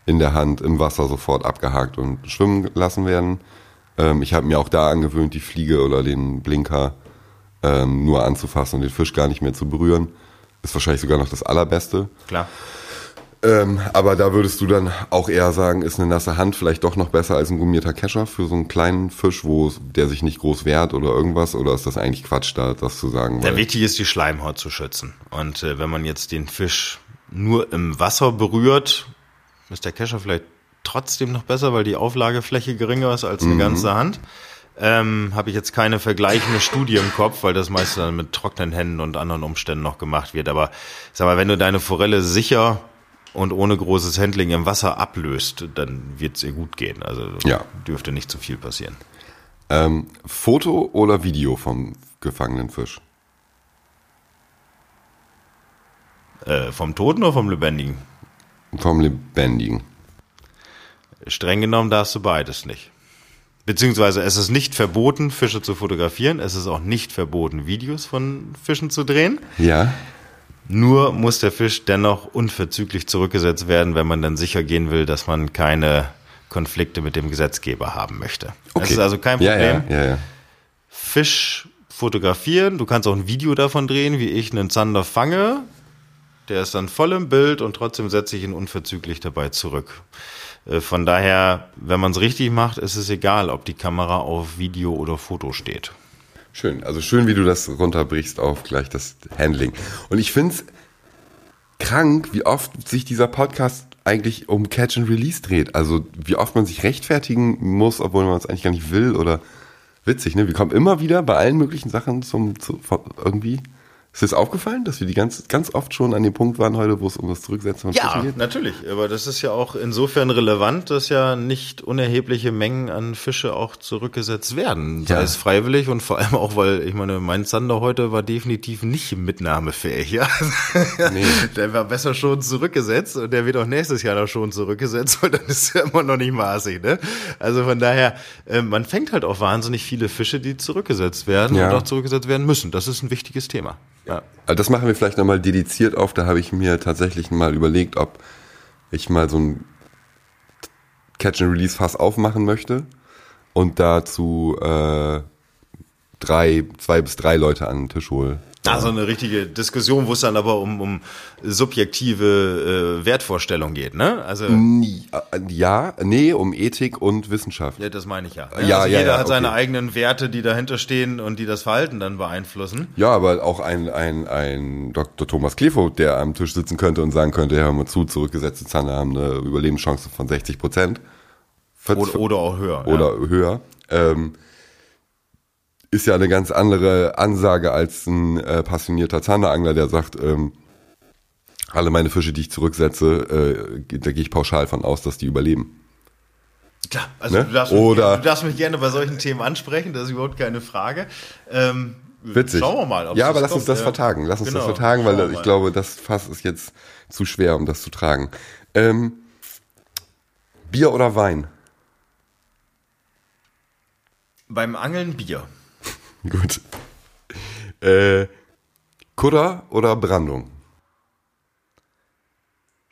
in der Hand im Wasser sofort abgehakt und schwimmen lassen werden. Ähm, ich habe mir auch da angewöhnt, die Fliege oder den Blinker ähm, nur anzufassen und den Fisch gar nicht mehr zu berühren. Ist wahrscheinlich sogar noch das Allerbeste. Klar. Ähm, aber da würdest du dann auch eher sagen, ist eine nasse Hand vielleicht doch noch besser als ein gummierter Kescher für so einen kleinen Fisch, wo der sich nicht groß wehrt oder irgendwas? Oder ist das eigentlich Quatsch, da das zu sagen? Der wichtig ist, die Schleimhaut zu schützen. Und äh, wenn man jetzt den Fisch nur im Wasser berührt, ist der Kescher vielleicht trotzdem noch besser, weil die Auflagefläche geringer ist als eine mhm. ganze Hand. Ähm, Habe ich jetzt keine vergleichende Studie im Kopf, weil das meist dann mit trockenen Händen und anderen Umständen noch gemacht wird. Aber sag mal, wenn du deine Forelle sicher und ohne großes Handling im Wasser ablöst, dann wird es ihr gut gehen. Also ja. dürfte nicht zu viel passieren. Ähm, Foto oder Video vom gefangenen Fisch? Äh, vom Toten oder vom Lebendigen? Vom Lebendigen. Streng genommen darfst du beides nicht. Beziehungsweise es ist nicht verboten, Fische zu fotografieren. Es ist auch nicht verboten, Videos von Fischen zu drehen. Ja. Nur muss der Fisch dennoch unverzüglich zurückgesetzt werden, wenn man dann sicher gehen will, dass man keine Konflikte mit dem Gesetzgeber haben möchte. Okay. Das ist also kein Problem. Ja, ja, ja, Fisch fotografieren, du kannst auch ein Video davon drehen, wie ich einen Zander fange. Der ist dann voll im Bild und trotzdem setze ich ihn unverzüglich dabei zurück. Äh, von daher, wenn man es richtig macht, ist es egal, ob die Kamera auf Video oder Foto steht. Schön. Also schön, wie du das runterbrichst auf gleich das Handling. Und ich finde es krank, wie oft sich dieser Podcast eigentlich um Catch and Release dreht. Also wie oft man sich rechtfertigen muss, obwohl man es eigentlich gar nicht will oder witzig, ne? Wir kommen immer wieder bei allen möglichen Sachen zum, zu, irgendwie ist dir das aufgefallen, dass wir die ganz, ganz oft schon an dem Punkt waren heute, wo es um das Zurücksetzen von Ja, geht? natürlich. Aber das ist ja auch insofern relevant, dass ja nicht unerhebliche Mengen an Fische auch zurückgesetzt werden. Sei ja. es freiwillig und vor allem auch, weil, ich meine, mein Zander heute war definitiv nicht mitnahmefähig, ja. Nee. Der war besser schon zurückgesetzt und der wird auch nächstes Jahr noch schon zurückgesetzt, weil dann ist er immer noch nicht maßig, ne? Also von daher, äh, man fängt halt auch wahnsinnig viele Fische, die zurückgesetzt werden ja. und auch zurückgesetzt werden müssen. Das ist ein wichtiges Thema. Ja. Also das machen wir vielleicht nochmal dediziert auf. Da habe ich mir tatsächlich mal überlegt, ob ich mal so ein Catch-and-Release-Fass aufmachen möchte und dazu äh, drei, zwei bis drei Leute an den Tisch hole. Also eine richtige Diskussion, wo es dann aber um, um subjektive äh, Wertvorstellung geht, ne? Also äh, ja, nee, um Ethik und Wissenschaft. Ja, das meine ich ja. Ja, also ja jeder ja, hat seine eigenen Werte, die dahinter stehen und die das Verhalten dann beeinflussen. Ja, aber auch ein, ein, ein Dr. Thomas Klefo, der am Tisch sitzen könnte und sagen könnte, hör mal zu, zurückgesetzte Zahlen haben eine Überlebenschance von 60 Prozent. Oder, oder auch höher. Oder ja. höher. Ähm, ist ja eine ganz andere Ansage als ein äh, passionierter Zanderangler, der sagt, ähm, alle meine Fische, die ich zurücksetze, äh, da gehe ich pauschal von aus, dass die überleben. Klar, also ne? du, darfst Oder mich, du darfst mich gerne bei solchen Themen ansprechen, das ist überhaupt keine Frage. Ähm, Witzig. Schauen wir mal. ja, aber lass uns das ja. vertagen. Lass uns genau, das vertagen, weil ich glaube, das Fass ist jetzt zu schwer, um das zu tragen. Ähm, Bier oder Wein? Beim Angeln Bier. Gut. Äh, Kudder oder Brandung?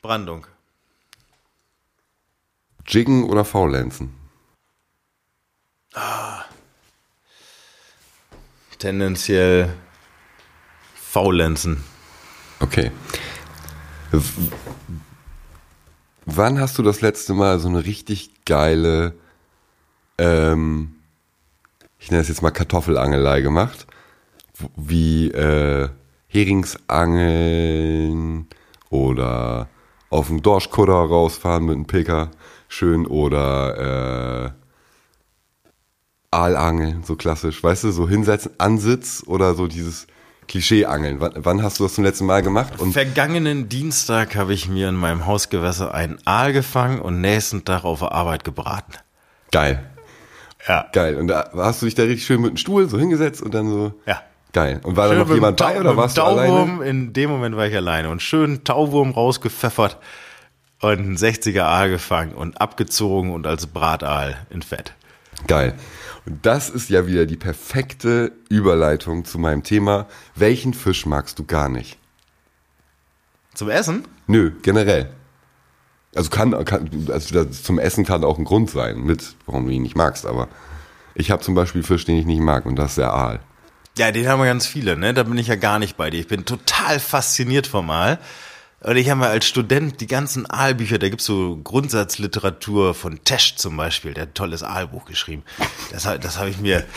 Brandung. Jiggen oder Faulenzen? Ah. Tendenziell Faulenzen. Okay. W wann hast du das letzte Mal so eine richtig geile ähm, ich nenne es jetzt mal Kartoffelangelei gemacht, wie äh, Heringsangeln oder auf dem Dorschkutter rausfahren mit einem Picker schön oder äh, Aalangeln, so klassisch, weißt du, so hinsetzen, Ansitz oder so dieses Klischee-Angeln. Wann, wann, hast du das zum letzten Mal gemacht? Und Vergangenen Dienstag habe ich mir in meinem Hausgewässer einen Aal gefangen und nächsten Tag auf der Arbeit gebraten. Geil. Ja. Geil. Und da hast du dich da richtig schön mit dem Stuhl so hingesetzt und dann so. Ja. Geil. Und war schön da noch jemand bei oder warst Tauwurm, du alleine? In dem Moment war ich alleine und schön Tauwurm rausgepfeffert und einen 60er Aal gefangen und abgezogen und als Brataal in Fett. Geil. Und das ist ja wieder die perfekte Überleitung zu meinem Thema. Welchen Fisch magst du gar nicht? Zum Essen? Nö, generell. Also kann, kann also zum Essen kann auch ein Grund sein, mit, warum du ihn nicht magst, aber ich habe zum Beispiel Fisch, den ich nicht mag und das ist der Aal. Ja, den haben wir ganz viele, ne? Da bin ich ja gar nicht bei dir. Ich bin total fasziniert vom Aal. Und ich habe mal als Student die ganzen Aalbücher, da gibt's so Grundsatzliteratur von Tesch zum Beispiel, der hat ein tolles Aalbuch geschrieben. Das, das habe ich mir.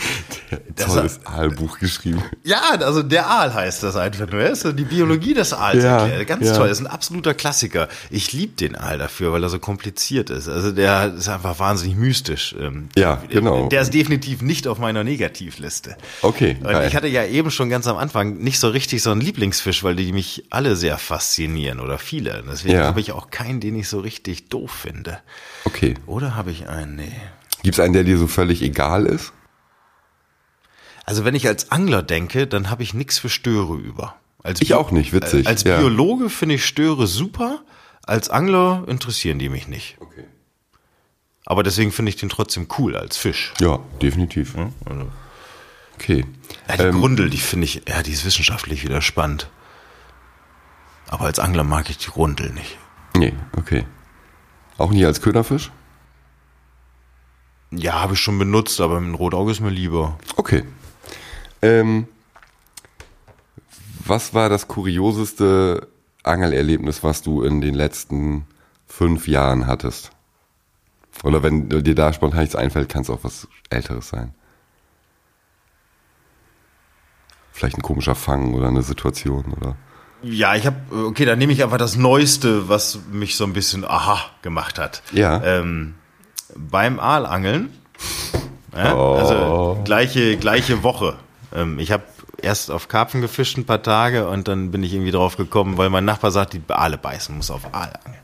Das tolles Aalbuch geschrieben. Ja, also der Aal heißt das einfach nur. Das die Biologie des Aals ja, erklärt. Ganz ja. toll, das ist ein absoluter Klassiker. Ich liebe den Aal dafür, weil er so kompliziert ist. Also der ist einfach wahnsinnig mystisch. Ähm, ja, genau. Der ist definitiv nicht auf meiner Negativliste. Okay. Und ich hatte ja eben schon ganz am Anfang nicht so richtig so einen Lieblingsfisch, weil die mich alle sehr faszinieren kennen oder viele. Deswegen ja. habe ich auch keinen, den ich so richtig doof finde. Okay. Oder habe ich einen? Nee. Gibt es einen, der dir so völlig egal ist? Also wenn ich als Angler denke, dann habe ich nichts für Störe über. Als ich Bi auch nicht, witzig. Als ja. Biologe finde ich Störe super. Als Angler interessieren die mich nicht. Okay. Aber deswegen finde ich den trotzdem cool als Fisch. Ja, definitiv. Ja, also. Okay. Ja, die ähm, Grundel, die finde ich, ja, die ist wissenschaftlich wieder spannend. Aber als Angler mag ich die Rundel nicht. Nee, okay. Auch nie als Köderfisch? Ja, habe ich schon benutzt, aber ein Rotauge ist mir lieber. Okay. Ähm, was war das kurioseste Angelerlebnis, was du in den letzten fünf Jahren hattest? Oder wenn dir da spontan nichts einfällt, kann es auch was Älteres sein. Vielleicht ein komischer Fang oder eine Situation oder. Ja, ich habe, okay, dann nehme ich einfach das Neueste, was mich so ein bisschen aha gemacht hat. Ja. Ähm, beim Aalangeln, ja, oh. also gleiche, gleiche Woche. Ähm, ich habe erst auf Karpfen gefischt ein paar Tage und dann bin ich irgendwie drauf gekommen, weil mein Nachbar sagt, die Aale beißen, muss auf Aal angeln.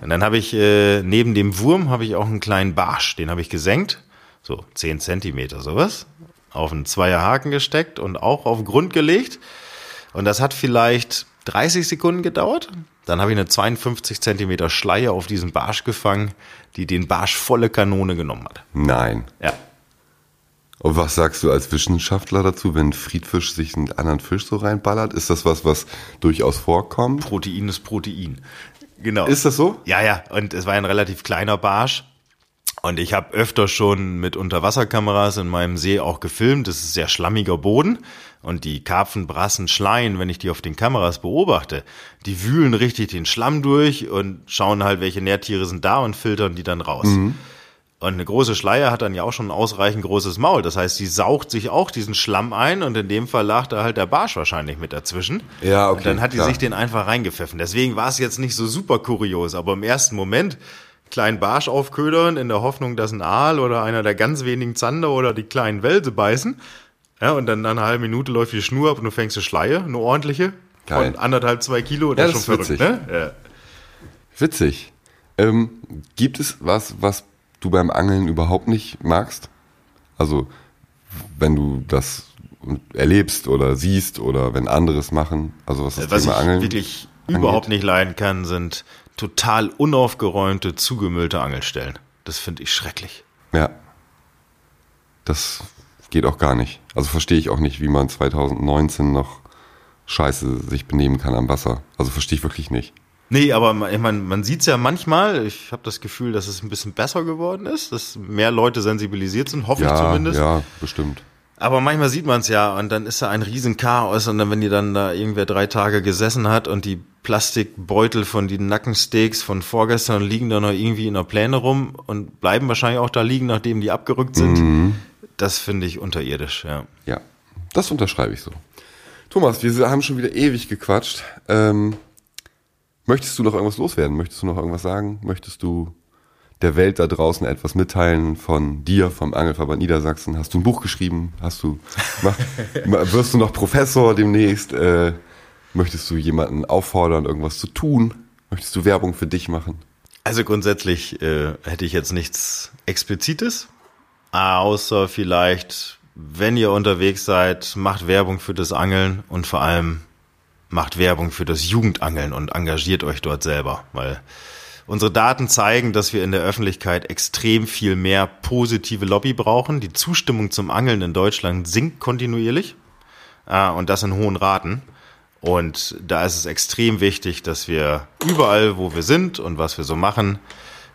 Und dann habe ich äh, neben dem Wurm habe ich auch einen kleinen Barsch, den habe ich gesenkt, so zehn Zentimeter sowas, auf einen Zweierhaken gesteckt und auch auf Grund gelegt. Und das hat vielleicht 30 Sekunden gedauert. Dann habe ich eine 52 Zentimeter Schleie auf diesen Barsch gefangen, die den Barsch volle Kanone genommen hat. Nein. Ja. Und was sagst du als Wissenschaftler dazu, wenn Friedfisch sich einen anderen Fisch so reinballert? Ist das was, was durchaus vorkommt? Protein ist Protein. Genau. Ist das so? Ja, ja. Und es war ein relativ kleiner Barsch. Und ich habe öfter schon mit Unterwasserkameras in meinem See auch gefilmt. Das ist sehr schlammiger Boden. Und die Karpfen, Brassen, Schleien, wenn ich die auf den Kameras beobachte, die wühlen richtig den Schlamm durch und schauen halt, welche Nährtiere sind da und filtern die dann raus. Mhm. Und eine große Schleier hat dann ja auch schon ein ausreichend großes Maul. Das heißt, die saugt sich auch diesen Schlamm ein und in dem Fall lag da halt der Barsch wahrscheinlich mit dazwischen. Ja, okay. Und dann hat die klar. sich den einfach reingepfiffen. Deswegen war es jetzt nicht so super kurios, aber im ersten Moment kleinen Barsch aufködern in der Hoffnung, dass ein Aal oder einer der ganz wenigen Zander oder die kleinen Welse beißen. Ja, und dann nach einer halben Minute läuft die Schnur ab und du fängst eine Schleie, eine ordentliche. Geil. Von anderthalb, zwei Kilo. Ja, Das das ist schon ist verrückt, ne? Ja. Witzig. Ähm, gibt es was, was du beim Angeln überhaupt nicht magst? Also, wenn du das erlebst oder siehst oder wenn andere es machen, also was das Was Thema ich Angeln wirklich angeht? überhaupt nicht leiden kann, sind total unaufgeräumte, zugemüllte Angelstellen. Das finde ich schrecklich. Ja. Das geht auch gar nicht. Also verstehe ich auch nicht, wie man 2019 noch scheiße sich benehmen kann am Wasser. Also verstehe ich wirklich nicht. Nee, aber man- ich mein, man sieht's ja manchmal, ich habe das Gefühl, dass es ein bisschen besser geworden ist, dass mehr Leute sensibilisiert sind, hoffe ich Ja, zumindest. ja, bestimmt. Aber manchmal sieht man es ja und dann ist da ein riesen Chaos und dann, wenn die dann da irgendwer drei Tage gesessen hat und die Plastikbeutel von den Nackensteaks von vorgestern liegen da noch irgendwie in der Pläne rum und bleiben wahrscheinlich auch da liegen, nachdem die abgerückt sind. Mhm. Das finde ich unterirdisch, ja. Ja, das unterschreibe ich so. Thomas, wir haben schon wieder ewig gequatscht. Ähm, möchtest du noch irgendwas loswerden? Möchtest du noch irgendwas sagen? Möchtest du der Welt da draußen etwas mitteilen von dir, vom Angelverband Niedersachsen? Hast du ein Buch geschrieben? Hast du, mach, wirst du noch Professor demnächst? Äh, möchtest du jemanden auffordern, irgendwas zu tun? Möchtest du Werbung für dich machen? Also grundsätzlich äh, hätte ich jetzt nichts Explizites, außer vielleicht, wenn ihr unterwegs seid, macht Werbung für das Angeln und vor allem macht Werbung für das Jugendangeln und engagiert euch dort selber, weil unsere Daten zeigen, dass wir in der Öffentlichkeit extrem viel mehr positive Lobby brauchen. Die Zustimmung zum Angeln in Deutschland sinkt kontinuierlich äh, und das in hohen Raten. Und da ist es extrem wichtig, dass wir überall, wo wir sind und was wir so machen,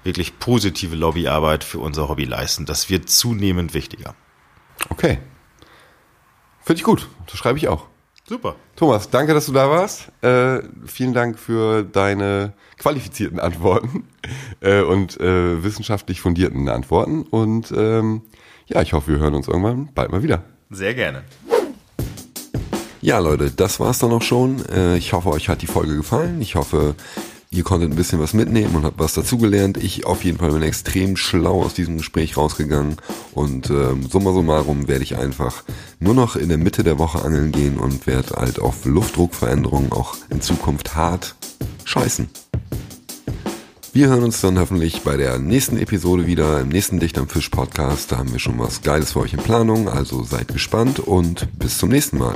wirklich positive Lobbyarbeit für unser Hobby leisten. Das wird zunehmend wichtiger. Okay. Finde ich gut. Das schreibe ich auch. Super. Thomas, danke, dass du da warst. Äh, vielen Dank für deine qualifizierten Antworten äh, und äh, wissenschaftlich fundierten Antworten. Und ähm, ja, ich hoffe, wir hören uns irgendwann bald mal wieder. Sehr gerne. Ja, Leute, das war's dann auch schon. Äh, Ich hoffe, euch hat die Folge gefallen. Ich hoffe, ihr konntet ein bisschen was mitnehmen und habt was dazugelernt. Ich auf jeden Fall bin extrem schlau aus diesem Gespräch rausgegangen. Und ähm, summa summarum werde ich einfach nur noch in der Mitte der Woche angeln gehen und werde halt auf Luftdruckveränderungen auch in Zukunft hart scheißen. Wir hören uns dann hoffentlich bei der nächsten Episode wieder, im nächsten Dicht am Fisch Podcast. Da haben wir schon was Geiles für euch in Planung, also seid gespannt und bis zum nächsten Mal.